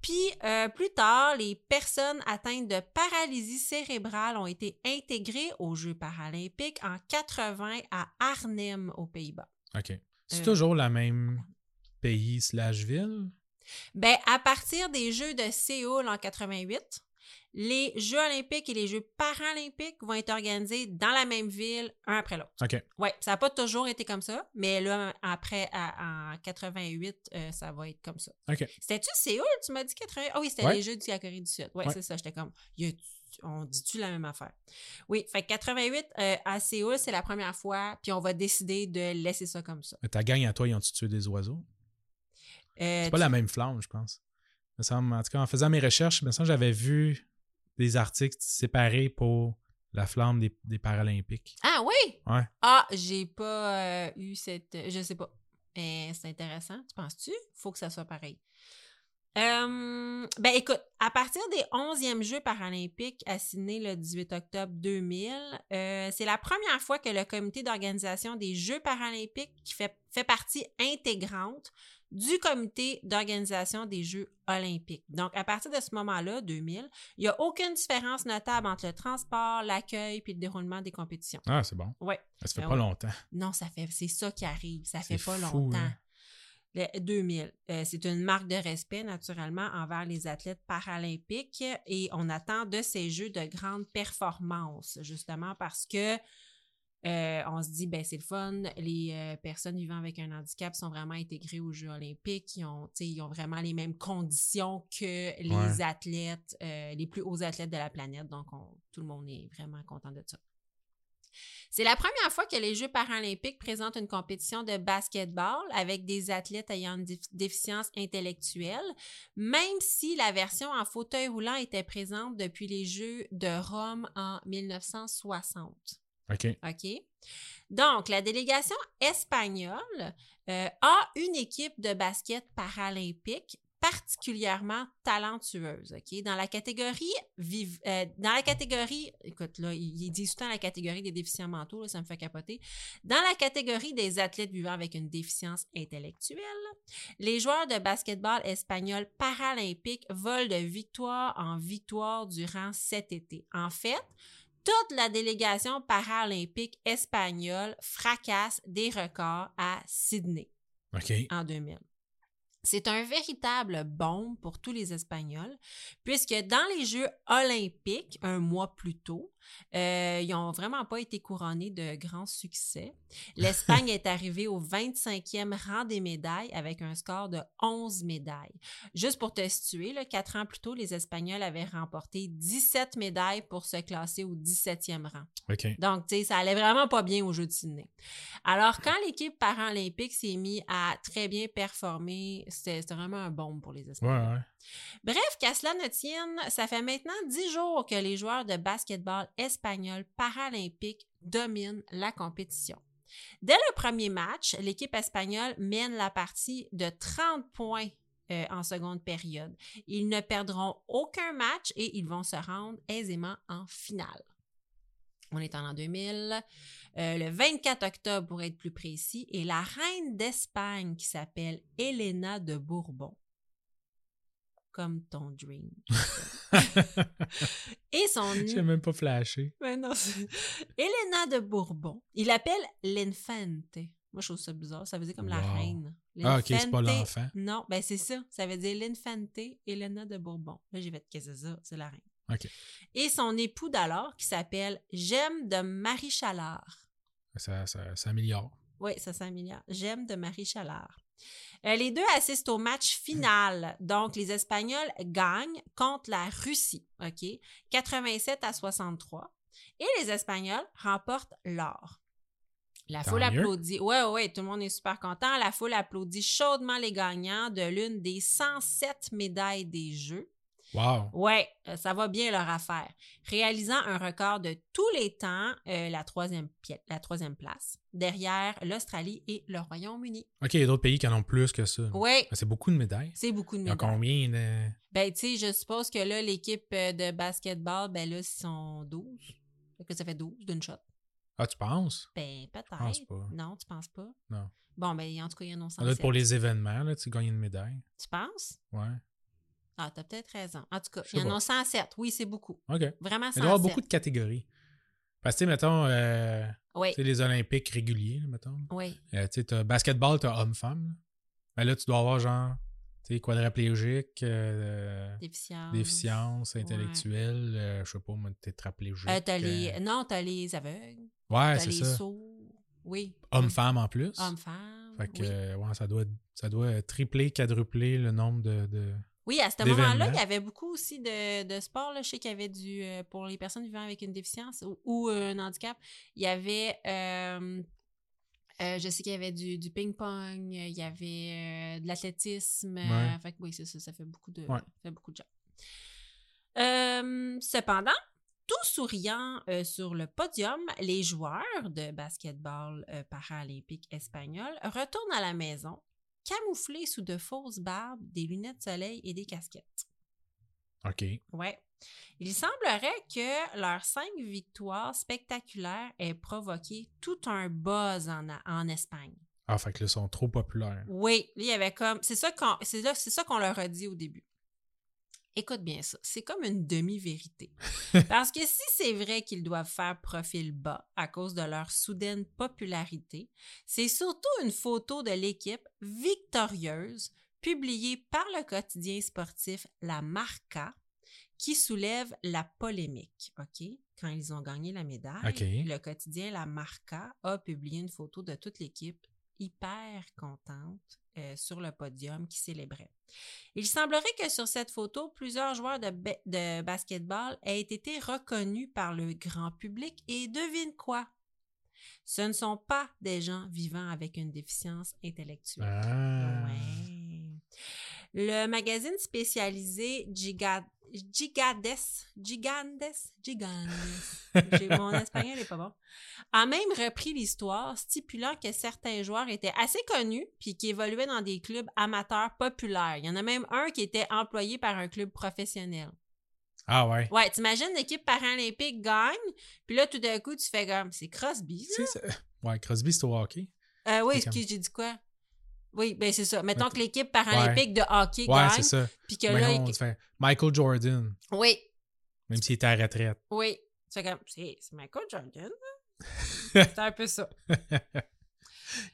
Puis, euh, plus tard, les personnes atteintes de paralysie cérébrale ont été intégrées aux Jeux paralympiques en 80 à Arnhem, aux Pays-Bas. OK. C'est Euh, toujours la même pays slash ville? Ben, à partir des Jeux de Séoul en 88, les Jeux olympiques et les Jeux paralympiques vont être organisés dans la même ville, un après l'autre. OK. Oui, ça n'a pas toujours été comme ça, mais là, après, à- en 88, euh, ça va être comme ça. OK. C'était-tu Séoul, tu m'as dit 88? Ah oui, c'était Ouais. les Jeux de la Corée du Sud. Oui, Ouais. c'est ça, j'étais comme, y a- on dit-tu la même affaire? Oui, fait que 88 euh, à Séoul, c'est la première fois, puis on va décider de laisser ça comme ça. Mais Ta gang à toi, ils ont-tu tué des oiseaux? Euh, C'est pas la même flamme, je pense. Il me semble- en tout cas, en faisant mes recherches, me j'avais vu des articles séparés pour la flamme des, des Paralympiques. Ah oui? Ouais. Ah, j'ai pas euh, eu cette. Je sais pas. Mais c'est intéressant. Tu penses-tu? Faut que ça soit pareil. Euh, ben écoute, à partir des 11e Jeux paralympiques à Sydney le 18 octobre 2000, euh, c'est la première fois que le comité d'organisation des Jeux paralympiques qui fait, fait partie intégrante du comité d'organisation des Jeux olympiques. Donc, à partir de ce moment-là, 2000, il n'y a aucune différence notable entre le transport, l'accueil puis le déroulement des compétitions. Ah, c'est bon. Ouais. Ça fait Ben pas ouais. longtemps. Non, ça fait, c'est ça qui arrive. Ça fait pas fou, longtemps. hein. Le 2000. Euh, c'est une marque de respect, naturellement, envers les athlètes paralympiques et on attend de ces Jeux de grandes performances, justement parce que euh, on se dit, ben c'est le fun, les euh, personnes vivant avec un handicap sont vraiment intégrées aux Jeux olympiques, ils ont, ils vraiment les mêmes conditions que les Ouais. athlètes, euh, les plus hauts athlètes de la planète, donc on- tout le monde est vraiment content de ça. C'est la première fois que les Jeux paralympiques présentent une compétition de basketball avec des athlètes ayant une déf- déficience intellectuelle, même si la version en fauteuil roulant était présente depuis les Jeux de Rome en 1960. OK. Donc, la délégation espagnole euh, a une équipe de basket paralympique particulièrement talentueuse, OK? Dans la catégorie vive- euh, dans la catégorie, écoute là, ils disent tout la catégorie des déficients mentaux, là, ça me fait capoter. Dans la catégorie des athlètes vivant avec une déficience intellectuelle, les joueurs de basketball espagnols paralympiques volent de victoire en victoire durant cet été. En fait, toute la délégation paralympique espagnole fracasse des records à Sydney en 2000. C'est un véritable bombe pour tous les Espagnols, puisque dans les Jeux olympiques, un mois plus tôt, euh, ils n'ont vraiment pas été couronnés de grands succès. L'Espagne est arrivée au 25e rang des médailles avec un score de 11 médailles. Juste pour te situer, là, quatre ans plus tôt, les Espagnols avaient remporté 17 médailles pour se classer au 17e rang. Donc, tu sais, ça allait vraiment pas bien aux Jeux de Sydney. Alors, quand l'équipe paralympique s'est mise à très bien performer, c'était vraiment un bombe pour les Ouais, Espagnols. ouais. Bref, qu'à cela ne tienne, ça fait maintenant dix jours que les joueurs de basketball espagnole paralympique domine la compétition. Dès le premier match, l'équipe espagnole mène la partie de 30 points euh, en seconde période. Ils ne perdront aucun match et ils vont se rendre aisément en finale. On est en l'an 2000, euh, le 24 octobre pour être plus précis, et la reine d'Espagne qui s'appelle Elena de Bourbon. Comme ton dream. et son J'ai même pas flashé. mais non, Elena de Bourbon. Il l'appelle l'infante. Moi, je trouve ça bizarre. Ça veut dire comme la reine. Ah, ok, c'est pas l'enfant. Non, ben c'est ça. Ça veut dire l'infante Elena de Bourbon. Là, j'ai fait, qu'est-ce que c'est ça? C'est la reine. Ok. Et son époux d'alors, qui s'appelle Gemme de Marie Chalard. Ça, ça, ça améliore. Oui, ça s'améliore. Gemme de Marie Chalard. Euh, les deux assistent au match final. Donc, les Espagnols gagnent contre la Russie, OK? 87 à 63. Et les Espagnols remportent l'or. La Tant foule mieux. applaudit. Ouais, ouais, ouais, tout le monde est super content. La foule applaudit chaudement les gagnants de l'une des 107 médailles des Jeux. Wow. Ouais, euh, ça va bien leur affaire. Réalisant un record de tous les temps, euh, la, troisième, la troisième place, derrière l'Australie et le Royaume-Uni. OK, il y a d'autres pays qui en ont plus que ça. Ouais, Mais C'est beaucoup de médailles. c'est beaucoup de Il y a médailles. combien de... Ben, tu sais, je suppose que là, l'équipe euh, de basketball, ben là, ils sont 12. Fait que ça fait 12 d'une shot. Ah, tu penses? Ben, peut-être. Non, tu penses pas? Non. Bon, ben, en tout cas, il y en a doit être 107. pour les événements, là, tu gagnes une médaille. Tu penses? Ouais. Ah, t'as peut-être raison. En tout cas, il y en a 107. Oui, c'est beaucoup. OK. Il Vraiment 107. doit y avoir beaucoup de catégories. Parce que, mettons, euh, Oui, les Olympiques réguliers, là, mettons. oui. Euh, tu sais, t'as basketball, t'as homme-femme. là. Ben là, tu dois avoir genre, tu sais, quadraplégique, euh, Déficience. déficience intellectuelle, euh, je sais pas, moi, tétraplégique. Euh, t'as les... Non, t'as les aveugles. Ouais, t'as c'est les ça. sourds. Oui. Homme-femme en plus. Homme-femme. Fait que, oui. ouais, ça doit, ça doit tripler, quadrupler le nombre de. de... Oui, à ce moment-là, il y avait beaucoup aussi de, de sports. Je sais qu'il y avait du. euh, pour les personnes vivant avec une déficience ou, ou, euh, un handicap, il y avait. euh, euh, je sais qu'il y avait du, du ping-pong, il y avait de l'athlétisme. Ouais. fait que oui, c'est ça, ça fait beaucoup de, Ouais. ça fait beaucoup de gens. Cependant, tout souriant euh, sur le podium, les joueurs de basketball euh, paralympique espagnol retournent à la maison, camouflés sous de fausses barbes, des lunettes de soleil et des casquettes. OK. Ouais. Il semblerait que leurs cinq victoires spectaculaires aient provoqué tout un buzz en, en Espagne. Ah, fait que là, ils sont trop populaires. Oui, il y avait comme. C'est ça qu'on c'est ça qu'on leur a dit au début. Écoute bien ça. C'est comme une demi-vérité. Parce que si c'est vrai qu'ils doivent faire profil bas à cause de leur soudaine popularité, c'est surtout une photo de l'équipe victorieuse publiée par le quotidien sportif La Marca qui soulève la polémique, OK? Quand ils ont gagné la médaille, le quotidien La Marca a publié une photo de toute l'équipe hyper contente euh, sur le podium qui célébrait. Il semblerait que sur cette photo, plusieurs joueurs de, ba- de basketball aient été reconnus par le grand public et devine quoi? Ce ne sont pas des gens vivant avec une déficience intellectuelle. Ah. Ouais. Le magazine spécialisé Giga- Gigades, Gigandes, Gigandes, j'ai- mon espagnol n'est pas bon, a même repris l'histoire stipulant que certains joueurs étaient assez connus puis qui évoluaient dans des clubs amateurs populaires. Il y en a même un qui était employé par un club professionnel. Ah ouais. Ouais, t'imagines l'équipe paralympique gagne, puis là tout d'un coup tu fais comme c'est Crosby. ouais, Crosby, c'est au hockey. Euh, oui, excuse, j'ai dit quoi? Oui, ben c'est ça. Mettons que l'équipe paralympique de hockey Ouais, gagne, c'est ça. puis que là, il- Michael Jordan, oui, même s'il était à la retraite. oui. C'est comme, c'est c'est Michael Jordan. hein? c'est un peu ça.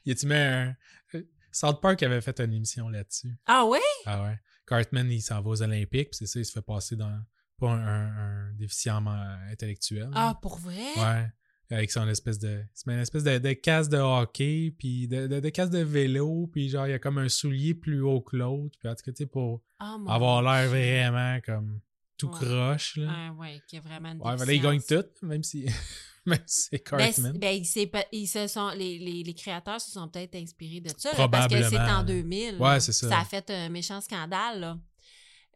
y a-tu mis un. euh, South Park avait fait une émission là-dessus. Ah ouais? Ah ouais. Cartman, il s'en va aux Olympiques, puis c'est ça, il se fait passer dans. Pas un, un- un déficient euh, intellectuel. Ah, pour vrai? Ouais. Avec son espèce de. C'est une espèce de, de casse de hockey, puis de, de, de casse de vélo, puis genre, il y a comme un soulier plus haut que l'autre. Puis en tout cas, tu sais, pour mon avoir l'air vraiment comme tout Ouais. croche, là. Ah ouais, qui est vraiment une Ouais, ben là, il gagne déficience. tout, même si. même si c'est Ben, Cartman. ben, pas- ils se sont, les, les, les créateurs se sont peut-être inspirés de ça. là, parce que c'est en 2000. Ouais, c'est ça. Ça a fait un méchant scandale. Là.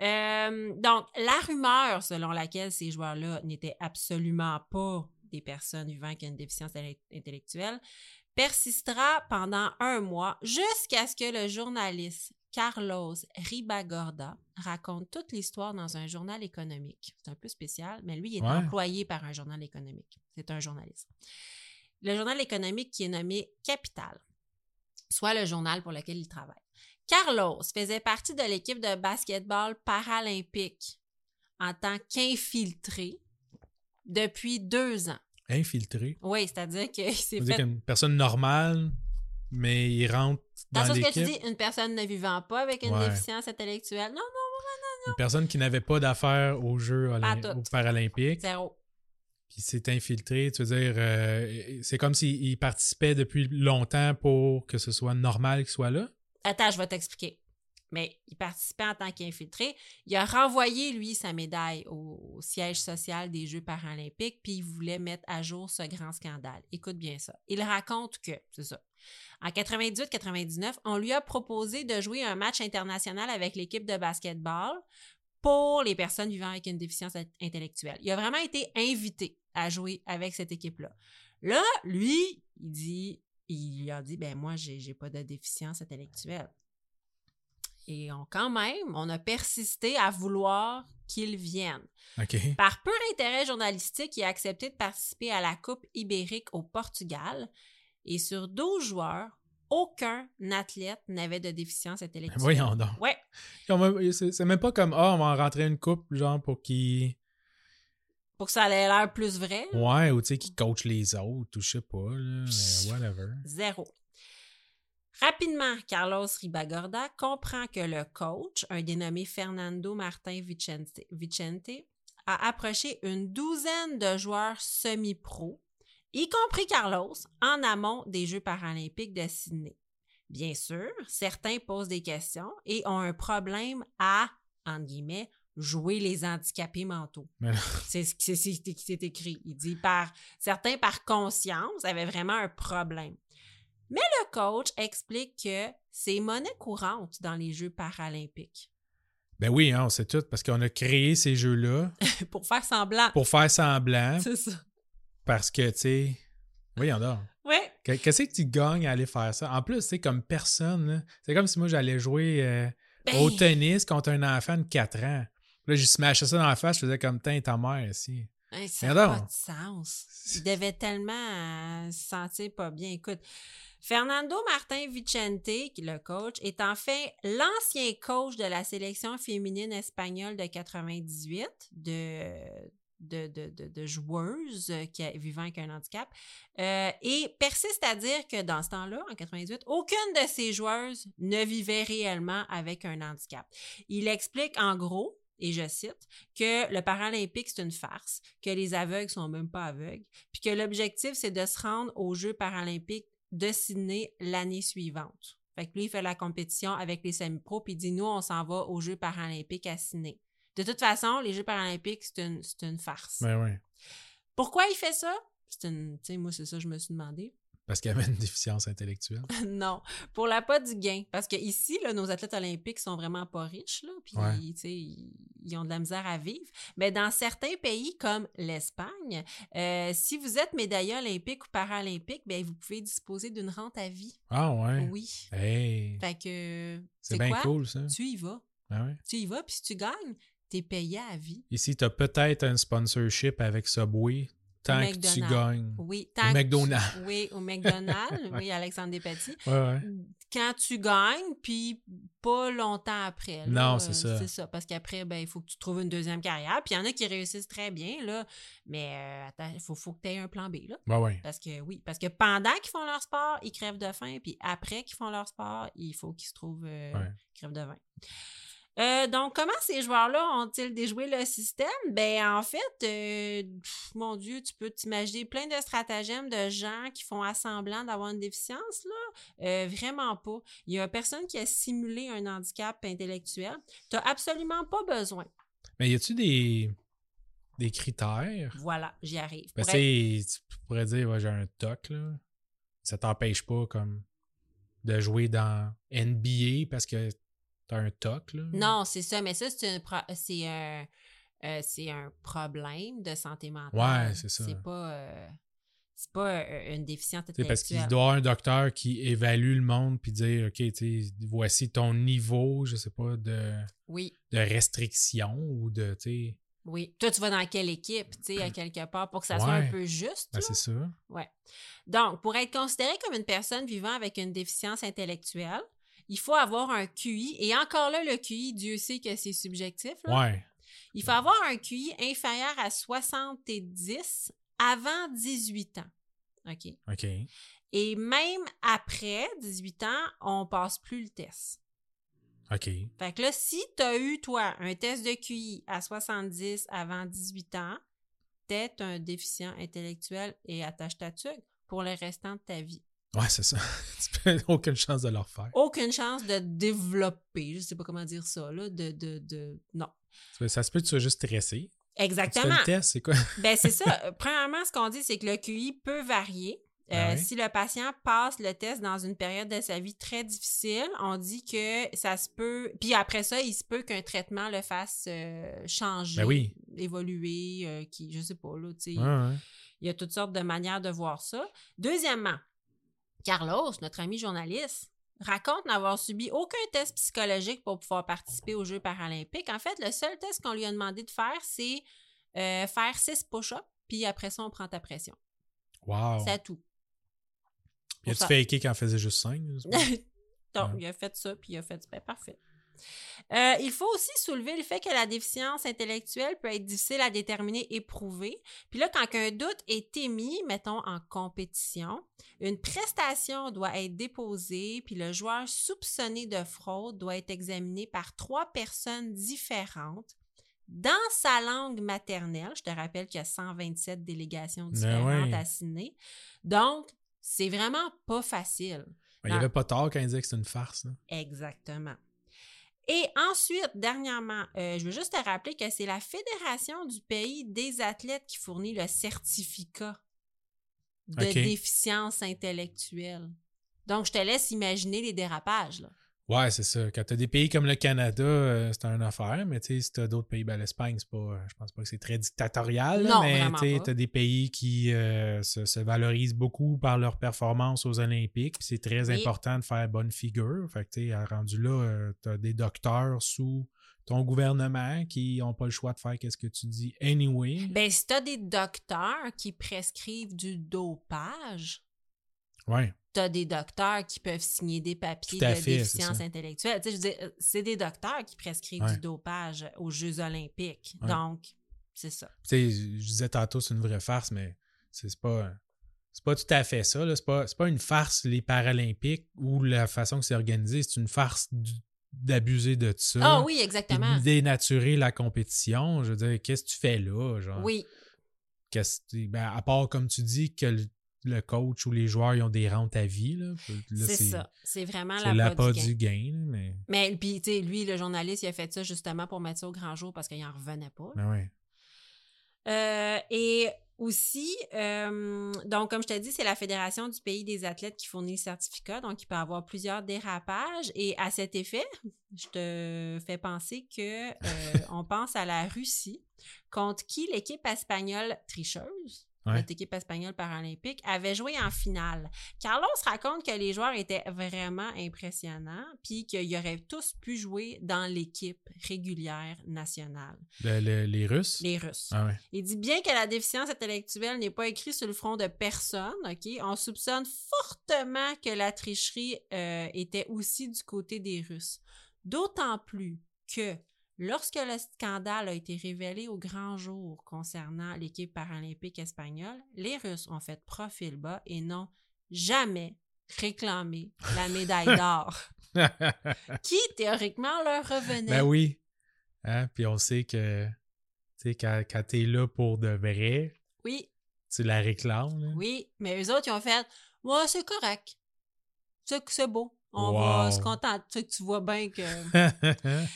Euh, donc, la rumeur selon laquelle ces joueurs-là n'étaient absolument pas des personnes vivant avec une déficience intellectuelle persistera pendant un mois jusqu'à ce que le journaliste Carlos Ribagorda raconte toute l'histoire dans un journal économique. C'est un peu spécial, mais lui, il est Ouais. employé par un journal économique. C'est un journaliste. Le journal économique qui est nommé Capital, soit le journal pour lequel il travaille. Carlos faisait partie de l'équipe de basketball paralympique en tant qu'infiltré depuis deux ans. Infiltré. Oui, c'est-à-dire qu'il s'est Ça veut dire fait qu'une personne normale, mais il rentre Dans dans sens que tu dis une personne ne vivant pas avec une Ouais. déficience intellectuelle. Non, Une personne qui n'avait pas d'affaires aux Jeux aux. Paralympiques, zéro. puis s'est infiltré. Tu veux dire, euh, c'est comme s'il participait depuis longtemps pour que ce soit normal qu'il soit là? Attends, je vais t'expliquer. Mais il participait en tant qu'infiltré. Il a renvoyé, lui, sa médaille au, siège social des Jeux paralympiques, puis il voulait mettre à jour ce grand scandale. Écoute bien ça. Il raconte que, c'est ça, en 98-99, on lui a proposé de jouer un match international avec l'équipe de basketball pour les personnes vivant avec une déficience int- intellectuelle. Il a vraiment été invité à jouer avec cette équipe-là. Là, lui, il dit, il lui a dit, ben moi, j'ai pas de déficience intellectuelle. Et on, quand même, on a persisté à vouloir qu'il vienne. OK. Par pur intérêt journalistique, il a accepté de participer à la Coupe ibérique au Portugal. Et sur 12 joueurs, aucun athlète n'avait de déficience intellectuelle. Voyons donc. Ouais, C'est même pas comme, ah, on va en rentrer une coupe, genre, pour qu'il. pour que ça ait l'air plus vrai. Ouais, ou tu sais, qu'il coach les autres, ou je sais pas, là, whatever. Zéro. Rapidement, Carlos Ribagorda comprend que le coach, un dénommé Fernando Martin Vicente, Vicente, a approché une douzaine de joueurs semi-pro, y compris Carlos, en amont des Jeux paralympiques de Sydney. Bien sûr, certains posent des questions et ont un problème à, entre guillemets, jouer les handicapés mentaux. C'est ce qui s'est écrit. Il dit par certains par conscience avaient vraiment un problème. Mais le coach explique que c'est monnaie courante dans les Jeux paralympiques. Ben oui, hein, on sait tout, parce qu'on a créé ces jeux-là Pour faire semblant. pour faire semblant, C'est ça. parce que, tu sais. Voyons donc. Ouais. Que- Qu'est-ce que tu gagnes à aller faire ça? En plus, c'est comme personne. C'est comme si moi j'allais jouer euh, Ben, au tennis contre un enfant de 4 ans. Là, je smashais ça dans la face, je faisais comme Tain, ta mère ici. Hey, ça n'a pas de sens. Il devait tellement euh, se sentir pas bien. Écoute, Fernando Martin Vicente, le coach, est en fait l'ancien coach de la sélection féminine espagnole de 98 de, de, de, de, de joueuses euh, qui a- vivant avec un handicap euh, et persiste à dire que dans ce temps-là, en 98, aucune de ces joueuses ne vivait réellement avec un handicap. Il explique en gros, et je cite, que le paralympique, c'est une farce, que les aveugles sont même pas aveugles, puis que l'objectif, c'est de se rendre aux Jeux paralympiques de Sydney l'année suivante. Fait que lui, il fait la compétition avec les semi-pros, puis il dit, nous, on s'en va aux Jeux paralympiques à Sydney. De toute façon, les Jeux paralympiques, c'est une, farce. Ben oui. Pourquoi il fait ça? C'est une, tu sais, moi, c'est ça que je me suis demandé. Parce qu'il y avait une déficience intellectuelle? non, pour la pas du gain. Parce que ici, là, nos athlètes olympiques sont vraiment pas riches, là, puis Ouais. ils, ils ont de la misère à vivre. Mais dans certains pays comme l'Espagne, euh, si vous êtes médaillé olympique ou paralympique, ben vous pouvez disposer d'une rente à vie. Ah ouais. Oui. Hey. Fait que C'est bien cool, ça. Tu y vas. Ah ouais. Tu y vas, puis si tu gagnes, t'es payé à vie. Ici, tu as peut-être un sponsorship avec Subway tant que tu gagnes. Oui, Au tant que- McDonald's. Oui, au McDonald's. oui, Alexandre Despatie. Ouais, ouais. quand tu gagnes, puis pas longtemps après. là. Non, c'est Euh, ça. C'est ça, parce qu'après, ben, il faut que tu trouves une deuxième carrière. Puis il y en a qui réussissent très bien, là, mais euh, attends, il faut, faut que tu aies un plan B, là. Ouais, ouais. Parce que oui, parce que pendant qu'ils font leur sport, ils crèvent de faim, puis après qu'ils font leur sport, il faut qu'ils se trouvent euh, crèvent de faim. Euh, donc, comment ces joueurs-là ont-ils déjoué le système? Ben, en fait, euh, pff, mon Dieu, tu peux t'imaginer plein de stratagèmes de gens qui font assemblant d'avoir une déficience, là. Euh, vraiment pas. Il y a personne qui a simulé un handicap intellectuel. Tu absolument pas besoin. Mais y a-tu des, des critères? Voilà, j'y arrive. Ben, tu pourrais dire, ouais, j'ai un TOC, là. Ça t'empêche pas, comme, de jouer dans NBA parce que t'as un toc, là. Non, c'est ça, mais ça, c'est un, pro- c'est un, euh, c'est un problème de santé mentale. Ouais, c'est ça. C'est pas, euh, c'est pas euh, une déficience Tu sais, parce qu'il intellectuelle. doit y avoir un docteur qui évalue le monde puis dire OK, voici ton niveau, je sais pas, de, Oui, de restriction ou de. tu sais, oui. Toi, tu vas dans quelle équipe, tu sais, à quelque part, pour que ça soit un peu juste. Ben, c'est ça. Ouais. Donc, pour être considéré comme une personne vivant avec une déficience intellectuelle, il faut avoir un QI. Et encore là, le QI, Dieu sait que c'est subjectif. là. Ouais. Il faut avoir un QI inférieur à 70 avant 18 ans. OK? OK. Et même après 18 ans, on passe plus le test. OK. Fait que là, si tu as eu, toi, un test de QI à 70 avant 18 ans, t'es un déficient intellectuel et attache ta tuque pour le restant de ta vie. Ouais, c'est ça. tu peux aucune chance de le refaire. Aucune chance de développer, je sais pas comment dire ça, là, de... de, de... Non. Ça se peut que tu sois juste stressé. Tu fais Exactement. le test, c'est quoi? Ben, c'est ça. Euh, Premièrement, ce qu'on dit, c'est que le QI peut varier. Euh, oui? Si le patient passe le test dans une période de sa vie très difficile, on dit que ça se peut. Puis après ça, il se peut qu'un traitement le fasse euh, changer, Ben oui. évoluer, euh, qui, je sais pas, là, tu sais. Ouais, ouais. Il y a toutes sortes de manières de voir ça. Deuxièmement, Carlos, notre ami journaliste, raconte n'avoir subi aucun test psychologique pour pouvoir participer aux Jeux paralympiques. En fait, le seul test qu'on lui a demandé de faire, c'est euh, faire six push-ups, puis après ça, on prend ta pression. Wow. C'est tout. As-tu ça. faké quand il faisait juste 5? Donc, Ouais. il a fait ça, puis il a fait ben, parfait. Euh, il faut aussi soulever le fait que la déficience intellectuelle peut être difficile à déterminer et prouver. Puis là, quand un doute est émis, mettons en compétition, une prestation doit être déposée, puis le joueur soupçonné de fraude doit être examiné par trois personnes différentes dans sa langue maternelle. Je te rappelle qu'il y a 127 délégations Ben différentes à signer. Donc, c'est vraiment pas facile. Ben, il n'y avait pas tort quand il disait que c'était une farce. là. Exactement. Et ensuite, dernièrement, euh, je veux juste te rappeler que c'est la Fédération du pays des athlètes qui fournit le certificat de déficience intellectuelle. Donc, je te laisse imaginer les dérapages. Là. Ouais, c'est ça. Quand tu as des pays comme le Canada, euh, c'est une affaire, mais tu sais, si tu as d'autres pays, ben, l'Espagne, c'est pas, euh, je pense pas que c'est très dictatorial, Non, mais tu as des pays qui euh, se, se valorisent beaucoup par leur performance aux Olympiques, c'est très important de faire bonne figure. Fait que tu sais, rendu là, tu as des docteurs sous ton gouvernement qui n'ont pas le choix de faire qu'est-ce que tu dis anyway. Ben, si tu as des docteurs qui prescrivent du dopage, Ouais. tu as des docteurs qui peuvent signer des papiers de fait, déficience intellectuelle. Tu sais, je veux dire, c'est des docteurs qui prescrivent Ouais. du dopage aux Jeux olympiques. Ouais. Donc, c'est ça. Tu sais, je disais tantôt, c'est une vraie farce, mais c'est pas. C'est pas tout à fait ça. là. C'est pas, c'est pas une farce, les Paralympiques, ou la façon que c'est organisé. C'est une farce du- d'abuser de ça. Ah oui, exactement. de dénaturer la compétition. Je veux dire, qu'est-ce que tu fais là? Genre, Oui, qu'est-ce ben, à part, comme tu dis, que le, le coach ou les joueurs ils ont des rentes à vie. Là, Là, c'est ça. C'est vraiment la pas du gain. mais Mais puis, tu sais, lui, le journaliste, il a fait ça justement pour mettre ça au grand jour parce qu'il en revenait pas. ben ouais. Euh, et aussi, euh, donc, comme je t'ai dit, c'est la Fédération du pays des athlètes qui fournit le certificat. Donc, il peut y avoir plusieurs dérapages. Et à cet effet, je te fais penser que euh, on pense à la Russie, contre qui l'équipe espagnole tricheuse, Ouais. notre équipe espagnole paralympique, avait joué en finale. Carlos raconte que les joueurs étaient vraiment impressionnants, puis qu'ils auraient tous pu jouer dans l'équipe régulière nationale. Le- le- les Russes? Les Russes. Ah ouais. Il dit bien que la déficience intellectuelle n'est pas écrite sur le front de personne, OK? On soupçonne fortement que la tricherie euh, était aussi du côté des Russes. D'autant plus que lorsque le scandale a été révélé au grand jour concernant l'équipe paralympique espagnole, les Russes ont fait profil bas et n'ont jamais réclamé la médaille d'or qui théoriquement leur revenait? Ben oui. Hein? Puis on sait que tu sais, quand, quand t'es là pour de vrai, oui, tu la réclames. là. oui, mais eux autres, ils ont fait Ouais, c'est correct. C'est c'est beau. On Wow. va se contenter. Tu vois bien que.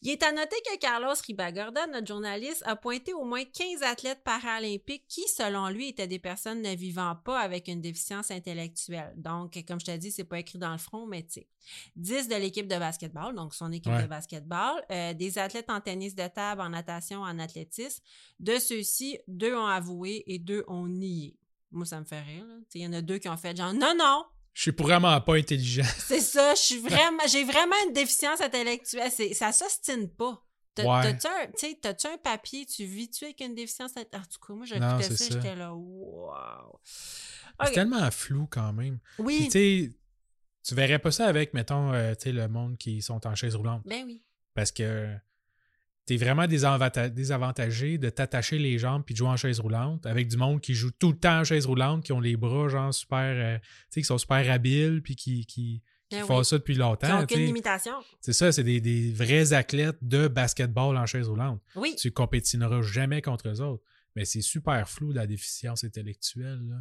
Il est à noter que Carlos Ribagorda, notre journaliste, a pointé au moins 15 athlètes paralympiques qui, selon lui, étaient des personnes ne vivant pas avec une déficience intellectuelle. Donc, comme je t'ai dit, c'est pas écrit dans le front, mais tu sais. 10 de l'équipe de basketball, donc son équipe Ouais. de basketball, euh, des athlètes en tennis de table, en natation, en athlétisme. De ceux-ci, deux ont avoué et deux ont nié. Moi, ça me fait rire. Il y en a deux qui ont fait genre non, non, Je suis vraiment pas intelligent. c'est ça, je suis vraiment, j'ai vraiment une déficience intellectuelle. C'est, ça s'ostine pas. T'as- Ouais. T'as-tu un, tu sais, t'as-tu un papier, tu vis-tu avec une déficience intellectuelle? En tout cas, moi, j'écoutais ça, ça. j'étais là, wow. C'est tellement flou quand même. Oui, tu verrais pas ça avec, mettons, euh, le monde qui sont en chaise roulante. ben oui. Parce que t'es vraiment désavanta- désavantagé de t'attacher les jambes puis de jouer en chaise roulante avec du monde qui joue tout le temps en chaise roulante, qui ont les bras, genre, super. euh, tu sais, qui sont super habiles puis qui, qui, qui Ben font oui. ça depuis longtemps. tu aucune sais. limitation. C'est ça, c'est des, des vrais athlètes de basketball en chaise roulante. Oui. Tu compétineras jamais contre eux autres. Mais c'est super flou, la déficience intellectuelle. Là.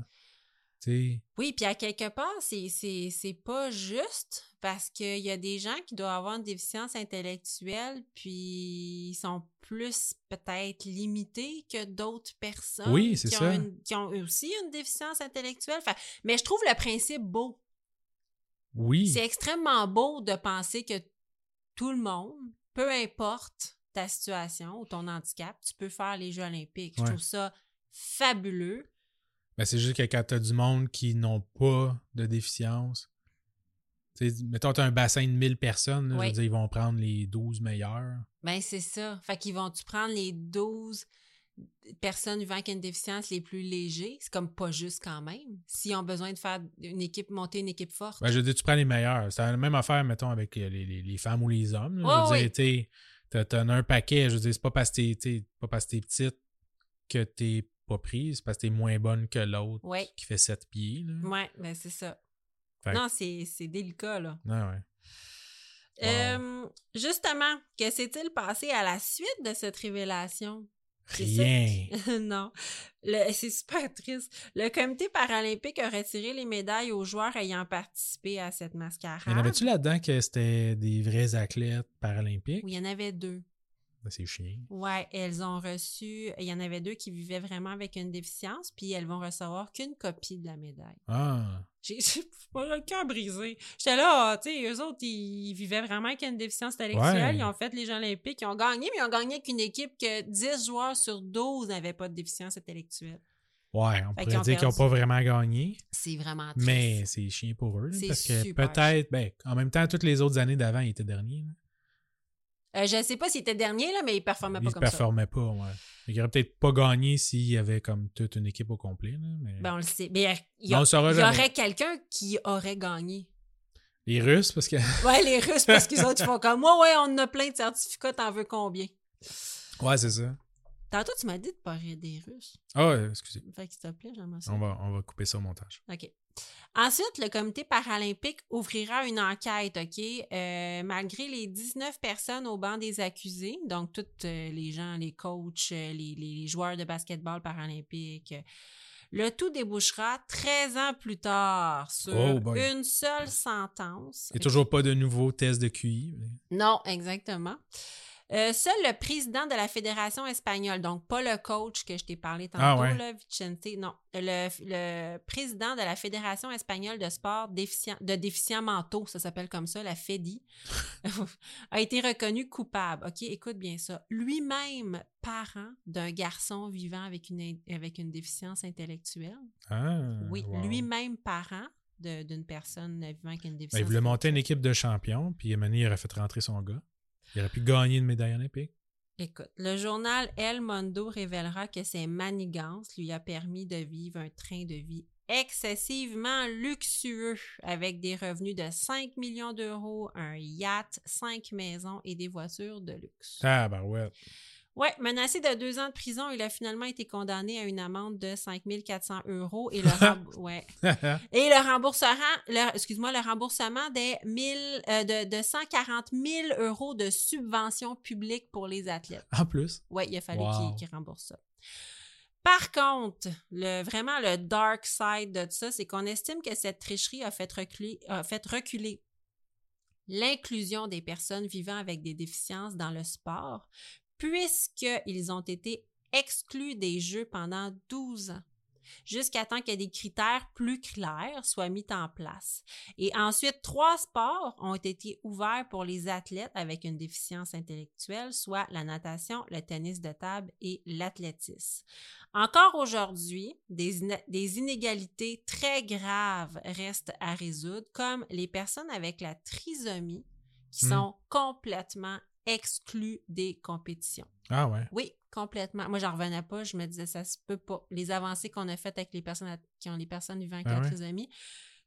Oui, puis à quelque part, c'est, pas juste parce qu'il y a des gens qui doivent avoir une déficience intellectuelle, puis ils sont plus peut-être limités que d'autres personnes Oui, qui, ça. Ont une- qui ont aussi une déficience intellectuelle. Mais je trouve le principe beau. oui. C'est extrêmement beau de penser que tout le monde, peu importe ta situation ou ton handicap, tu peux faire les Jeux olympiques. Je trouve ça fabuleux. Mais c'est juste que quand t'as du monde qui n'ont pas de déficience, tu sais, mettons, t'as un bassin de 1000 personnes, là, je Oui. veux dire, ils vont prendre les 12 meilleurs. Ben, c'est ça. Fait qu'ils vont-tu prendre les 12 personnes vivant avec une déficience les plus légers? C'est comme pas juste quand même. S'ils ont besoin de faire une équipe, monter une équipe forte. Ben, je veux dire, tu prends les meilleurs. C'est la même affaire, mettons, avec les, les- les femmes ou les hommes. là. Ouais, je veux ouais. dire, t'en as un paquet. Je veux dire, c'est pas parce que t'es pas parce que t'es petite que t'es pas prise, parce que t'es moins bonne que l'autre Ouais. qui fait 7 pieds. Là. Ouais, ben c'est ça. Fait Non, c'est c'est délicat, là. Ah ouais. Wow. Euh, justement, que s'est-il passé à la suite de cette révélation? Ça Rien. non. C'est super triste. Le comité paralympique a retiré les médailles aux joueurs ayant participé à cette mascarade. Y en avait-tu là-dedans que c'était des vrais athlètes paralympiques? Oui, il y en avait deux. Ben, c'est chiant. Ouais, elles ont reçu. Il y en avait deux qui vivaient vraiment avec une déficience, puis elles vont recevoir qu'une copie de la médaille. Ah. J'ai le cœur brisé. J'étais là, ah, tu sais, eux autres, ils vivaient vraiment avec une déficience intellectuelle. Ouais. Ils ont fait les Jeux Olympiques, ils ont gagné, mais ils ont gagné avec une équipe que 10 joueurs sur 12 n'avaient pas de déficience intellectuelle. Ouais, on Fait pourrait dire qu'ils n'ont pas vraiment gagné, C'est vraiment triste. mais c'est chiant pour eux. là, parce que peut-être, ben, en même temps, toutes les autres années d'avant, ils étaient derniers. là. Euh, je sais pas s'ils étaient derniers, là, mais ils performaient Ils pas ne comme ça. performaient pas, ouais. Ils n'auraient peut-être pas gagné s'il y avait comme toute une équipe au complet. là, mais... Ben, on le sait. Mais il y, a- saura il y aurait quelqu'un qui aurait gagné. Les Russes, parce que. Ouais, les Russes, parce qu'ils autres, ils font comme moi, ouais, on en a plein de certificats, t'en veux combien? ouais, c'est ça. Tantôt, tu m'as dit de rire des Russes. Ah, ouais, excusez. Fait que s'il te plaît, j'aimerais ça. On va, on va couper ça au montage. OK. Ensuite, le comité paralympique ouvrira une enquête, OK? Euh, malgré les 19 personnes au banc des accusés, donc tous euh, les gens, les coachs, euh, les, les joueurs de basketball paralympique, le tout débouchera 13 ans plus tard sur Oh une seule sentence. Il n'y a toujours pas de nouveaux tests de QI. mais- Non, exactement. Euh, seul le président de la Fédération espagnole, donc pas le coach que je t'ai parlé tantôt, Ah ouais. là, Vicente, non, le, le président de la Fédération espagnole de sport déficient, de déficients mentaux, ça s'appelle comme ça, la FEDI, a été reconnu coupable. OK, écoute bien ça. Lui-même parent d'un garçon vivant avec une, avec une déficience intellectuelle. Ah, oui, wow. lui-même parent d'une personne vivant avec une Ben, déficience il voulait monter une équipe de champions, puis Emmanuel il aurait fait rentrer son gars. Il aurait pu gagner une médaille olympique. Écoute, le journal El Mundo révélera que ses manigances lui a permis de vivre un train de vie excessivement luxueux avec des revenus de 5 millions d'euros, un yacht, 5 maisons et des voitures de luxe. Ah, ben ouais. Ouais, menacé de deux ans de prison, il a finalement été condamné à une amende de 5 400 euros et le, remb- ouais. et le remboursement, le- excuse-moi, le remboursement des 1000, euh, de, de 140 000 euros de subventions publiques pour les athlètes. en plus? Oui, il a fallu Wow. qu'il rembourse ça. Par contre, le, vraiment le dark side de ça, c'est qu'on estime que cette tricherie a fait reculer, a fait reculer l'inclusion des personnes vivant avec des déficiences dans le sport, puisqu'ils ont été exclus des Jeux pendant 12 ans jusqu'à temps que des critères plus clairs soient mis en place. Et ensuite, trois sports ont été ouverts pour les athlètes avec une déficience intellectuelle, soit la natation, le tennis de table et l'athlétisme. Encore aujourd'hui, des, inégalités très graves restent à résoudre, comme les personnes avec la trisomie qui Hmm. sont complètement exclues des compétitions. Ah ouais. Oui, complètement. Moi, j'en revenais pas. Je me disais, ça se peut pas. Les avancées qu'on a faites avec les personnes à- qui ont les personnes vivant avec Ah la ouais? trisomie,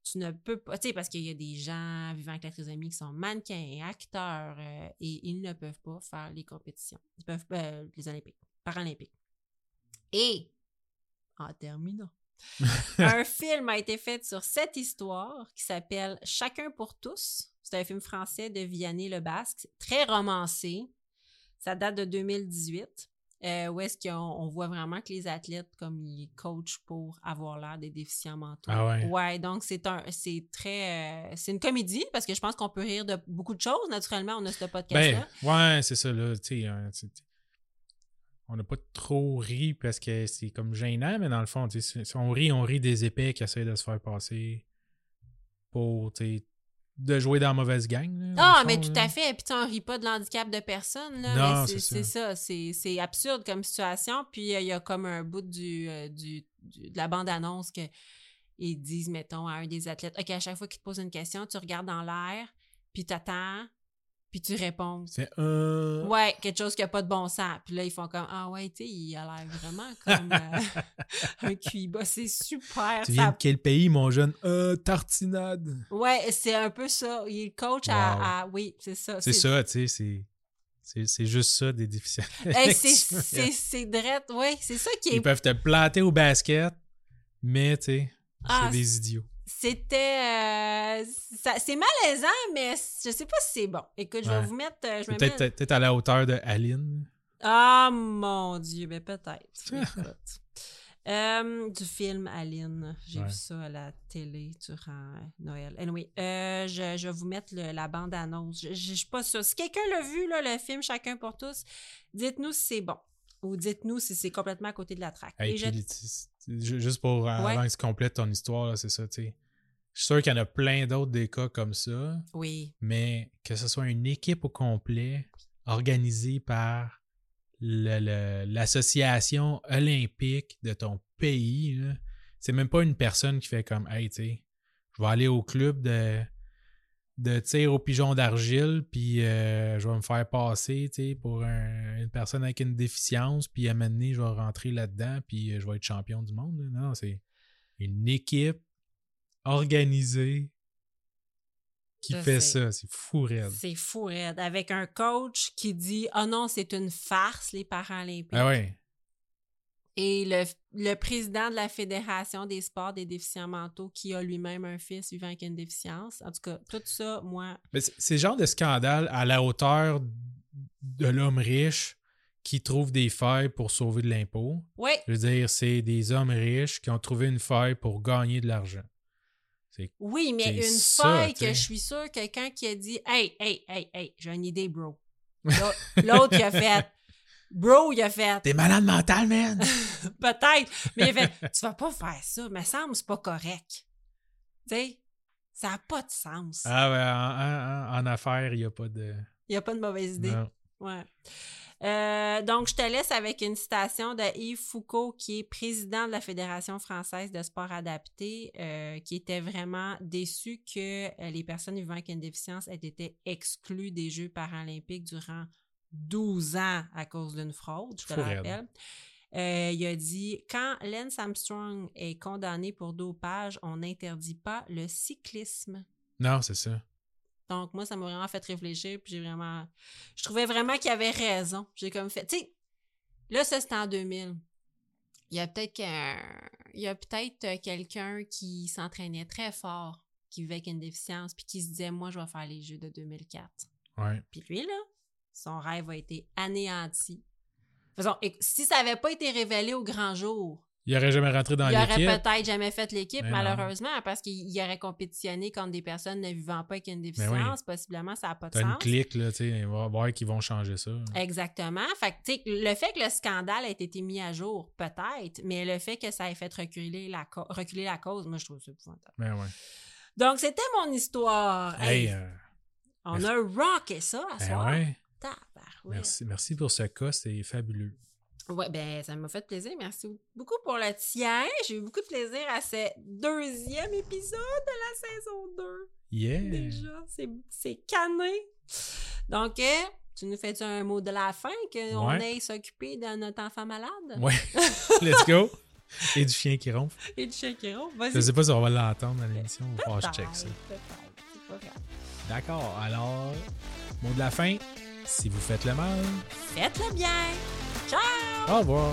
tu ne peux pas. Tu sais, parce qu'il y a des gens vivant avec la trisomie qui sont mannequins, acteurs, euh, et ils ne peuvent pas faire les compétitions. Ils peuvent pas, euh, les Olympiques, Paralympiques. Et, en terminant, un film a été fait sur cette histoire qui s'appelle Chacun pour tous. C'est un film français de Vianney Le Basque, très romancé. Ça date de 2018. euh, où est-ce qu'on on voit vraiment que les athlètes, comme ils coachent pour avoir l'air des déficients mentaux. Ah ouais. Ouais, donc c'est un, c'est très, euh, c'est une comédie parce que je pense qu'on peut rire de beaucoup de choses. Naturellement, on a ce podcast-là. Ben, ouais, c'est ça, là. Tu sais, hein, on n'a pas trop ri parce que c'est comme gênant, mais dans le fond, si on rit, on rit des épais qui essayent de se faire passer pour, de jouer dans la mauvaise gang. là, Ah, mais fond, tout là. à fait. Puis tu on rit pas de l'handicap de personne. Là, Non, c'est ça. C'est absurde comme situation. Puis euh, il y a comme un bout du, euh, du, du- de la bande-annonce que ils disent, mettons, à un des athlètes, OK, à chaque fois qu'il te pose une question, tu regardes dans l'air, puis tu attends, puis tu réponds. C'est un. Ouais, quelque chose qui a pas de bon sens. Puis là, ils font comme, ah ouais, tu sais, il a l'air vraiment comme euh, un cuiba. C'est super. Tu ça viens de quel pays, mon jeune? Euh, tartinade. Ouais, c'est un peu ça. Il est coach Wow. à, à- Oui, c'est ça. C'est ça, tu sais, c'est. C'est juste ça, des déficients. Hey, c'est drette. Oui, c'est ça qui Ils est. peuvent te planter au basket, mais, tu sais, Ah, c'est des idiots. C'était. euh, c'est malaisant, mais je sais pas si c'est bon. Écoute, je vais Ouais. vous mettre. euh, je me Peut-être mets- peut-être à la hauteur de Aline. Ah mon Dieu, ben peut-être. Euh, du film Aline. J'ai Ouais. vu ça à la télé durant Noël. Anyway, euh, je, je vais vous mettre le- la bande-annonce. Je, je, je suis pas sûre. Si quelqu'un l'a vu, là, le film Chacun pour tous, dites-nous si c'est bon. Ou dites-nous si c'est complètement à côté de la traque. Hey, Et puis, juste pour euh, Ouais. avant que tu complètes ton histoire, c'est ça, tu sais. Je suis sûr qu'il y en a plein d'autres des cas comme ça, Oui. mais que ce soit une équipe au complet organisée par l'association olympique de ton pays, c'est même pas une personne qui fait comme Hey, tu sais, je vais aller au club de, de tir au pigeon d'argile, puis euh, je vais me faire passer pour un- une personne avec une déficience, puis à un moment donné, je vais rentrer là-dedans, puis euh, je vais être champion du monde. Non, c'est une équipe organisée qui Je fait sais. ça. C'est fou, raide. C'est fou, raide. Avec un coach qui dit Ah non, c'est une farce, les Paralympiques. Ah ouais. Et le, le président de la Fédération des sports des déficients mentaux qui a lui-même un fils vivant avec une déficience. En tout cas, tout ça, moi. Mais c'est genre de scandale à la hauteur de l'homme riche qui trouve des failles pour sauver de l'impôt. Oui, Je veux dire, c'est des hommes riches qui ont trouvé une faille pour gagner de l'argent. Oui, mais une ça, t'sais. que je suis sûre, quelqu'un qui a dit Hey, hey, hey, hey, j'ai une idée, bro. L'autre- il a fait Bro, il a fait T'es malade mental, man! Peut-être, mais il a fait Tu vas pas faire ça, me semble, c'est pas correct. Tu sais, ça n'a pas de sens. ah ouais, en, en- en affaires, il n'y a pas de. Il n'y a pas de mauvaise idée. Non. Ouais. Euh, donc, je te laisse avec une citation de Yves Foucault, qui est président de la Fédération française de sport adapté, euh, qui était vraiment déçu que euh, les personnes vivant avec une déficience aient été exclues des Jeux paralympiques durant 12 ans à cause d'une fraude, je te le rappelle. Il a dit Quand Lance Armstrong est condamné pour dopage, on n'interdit pas le cyclisme. Non, c'est ça. Donc, moi, ça m'a vraiment fait réfléchir. Puis j'ai vraiment. Je trouvais vraiment qu'il avait raison. J'ai comme fait. Tu sais, là, ça, c'était en 2000. Il y a peut-être qu'un- Il y a peut-être euh, quelqu'un qui s'entraînait très fort, qui vivait avec une déficience, puis qui se disait Moi, je vais faire les Jeux de 2004. Ouais. Puis lui, là, son rêve a été anéanti. Faisons, si ça n'avait pas été révélé au grand jour Il aurait jamais rentré dans il aurait l'équipe. peut-être jamais fait l'équipe, non. malheureusement, parce qu'il il aurait compétitionné contre des personnes ne vivant pas avec une oui. déficience. Possiblement, ça n'a pas de T'as une sens. clique, là, tu sais. Il va voir qu'ils vont changer ça. Exactement. Fait que, tu sais, le fait que le scandale ait été mis à jour, peut-être, mais le fait que ça ait fait reculer la, co- reculer la cause, moi, je trouve ça épouvantable. Ben ouais. Donc, c'était mon histoire. Hey, Hey, euh, on merci. a rocké ça à ben soir. ouais. Merci, merci pour ce cas, c'est fabuleux. Ouais, ben, ça m'a fait plaisir. Merci beaucoup pour le tien. J'ai eu beaucoup de plaisir à ce deuxième épisode de la saison 2. Yeah! Déjà, c'est, cané. Donc, euh, tu nous fais un mot de la fin qu'on Ouais. aille s'occuper de notre enfant malade? Ouais. Let's go! Et du chien qui ronfle. Et du chien qui ronfle. Vas-y. Je sais pas si on va l'entendre dans l'émission. Que je check ça. D'accord. Alors, mot de la fin. Si vous faites le mal, Faites-le bien. Ciao! au revoir.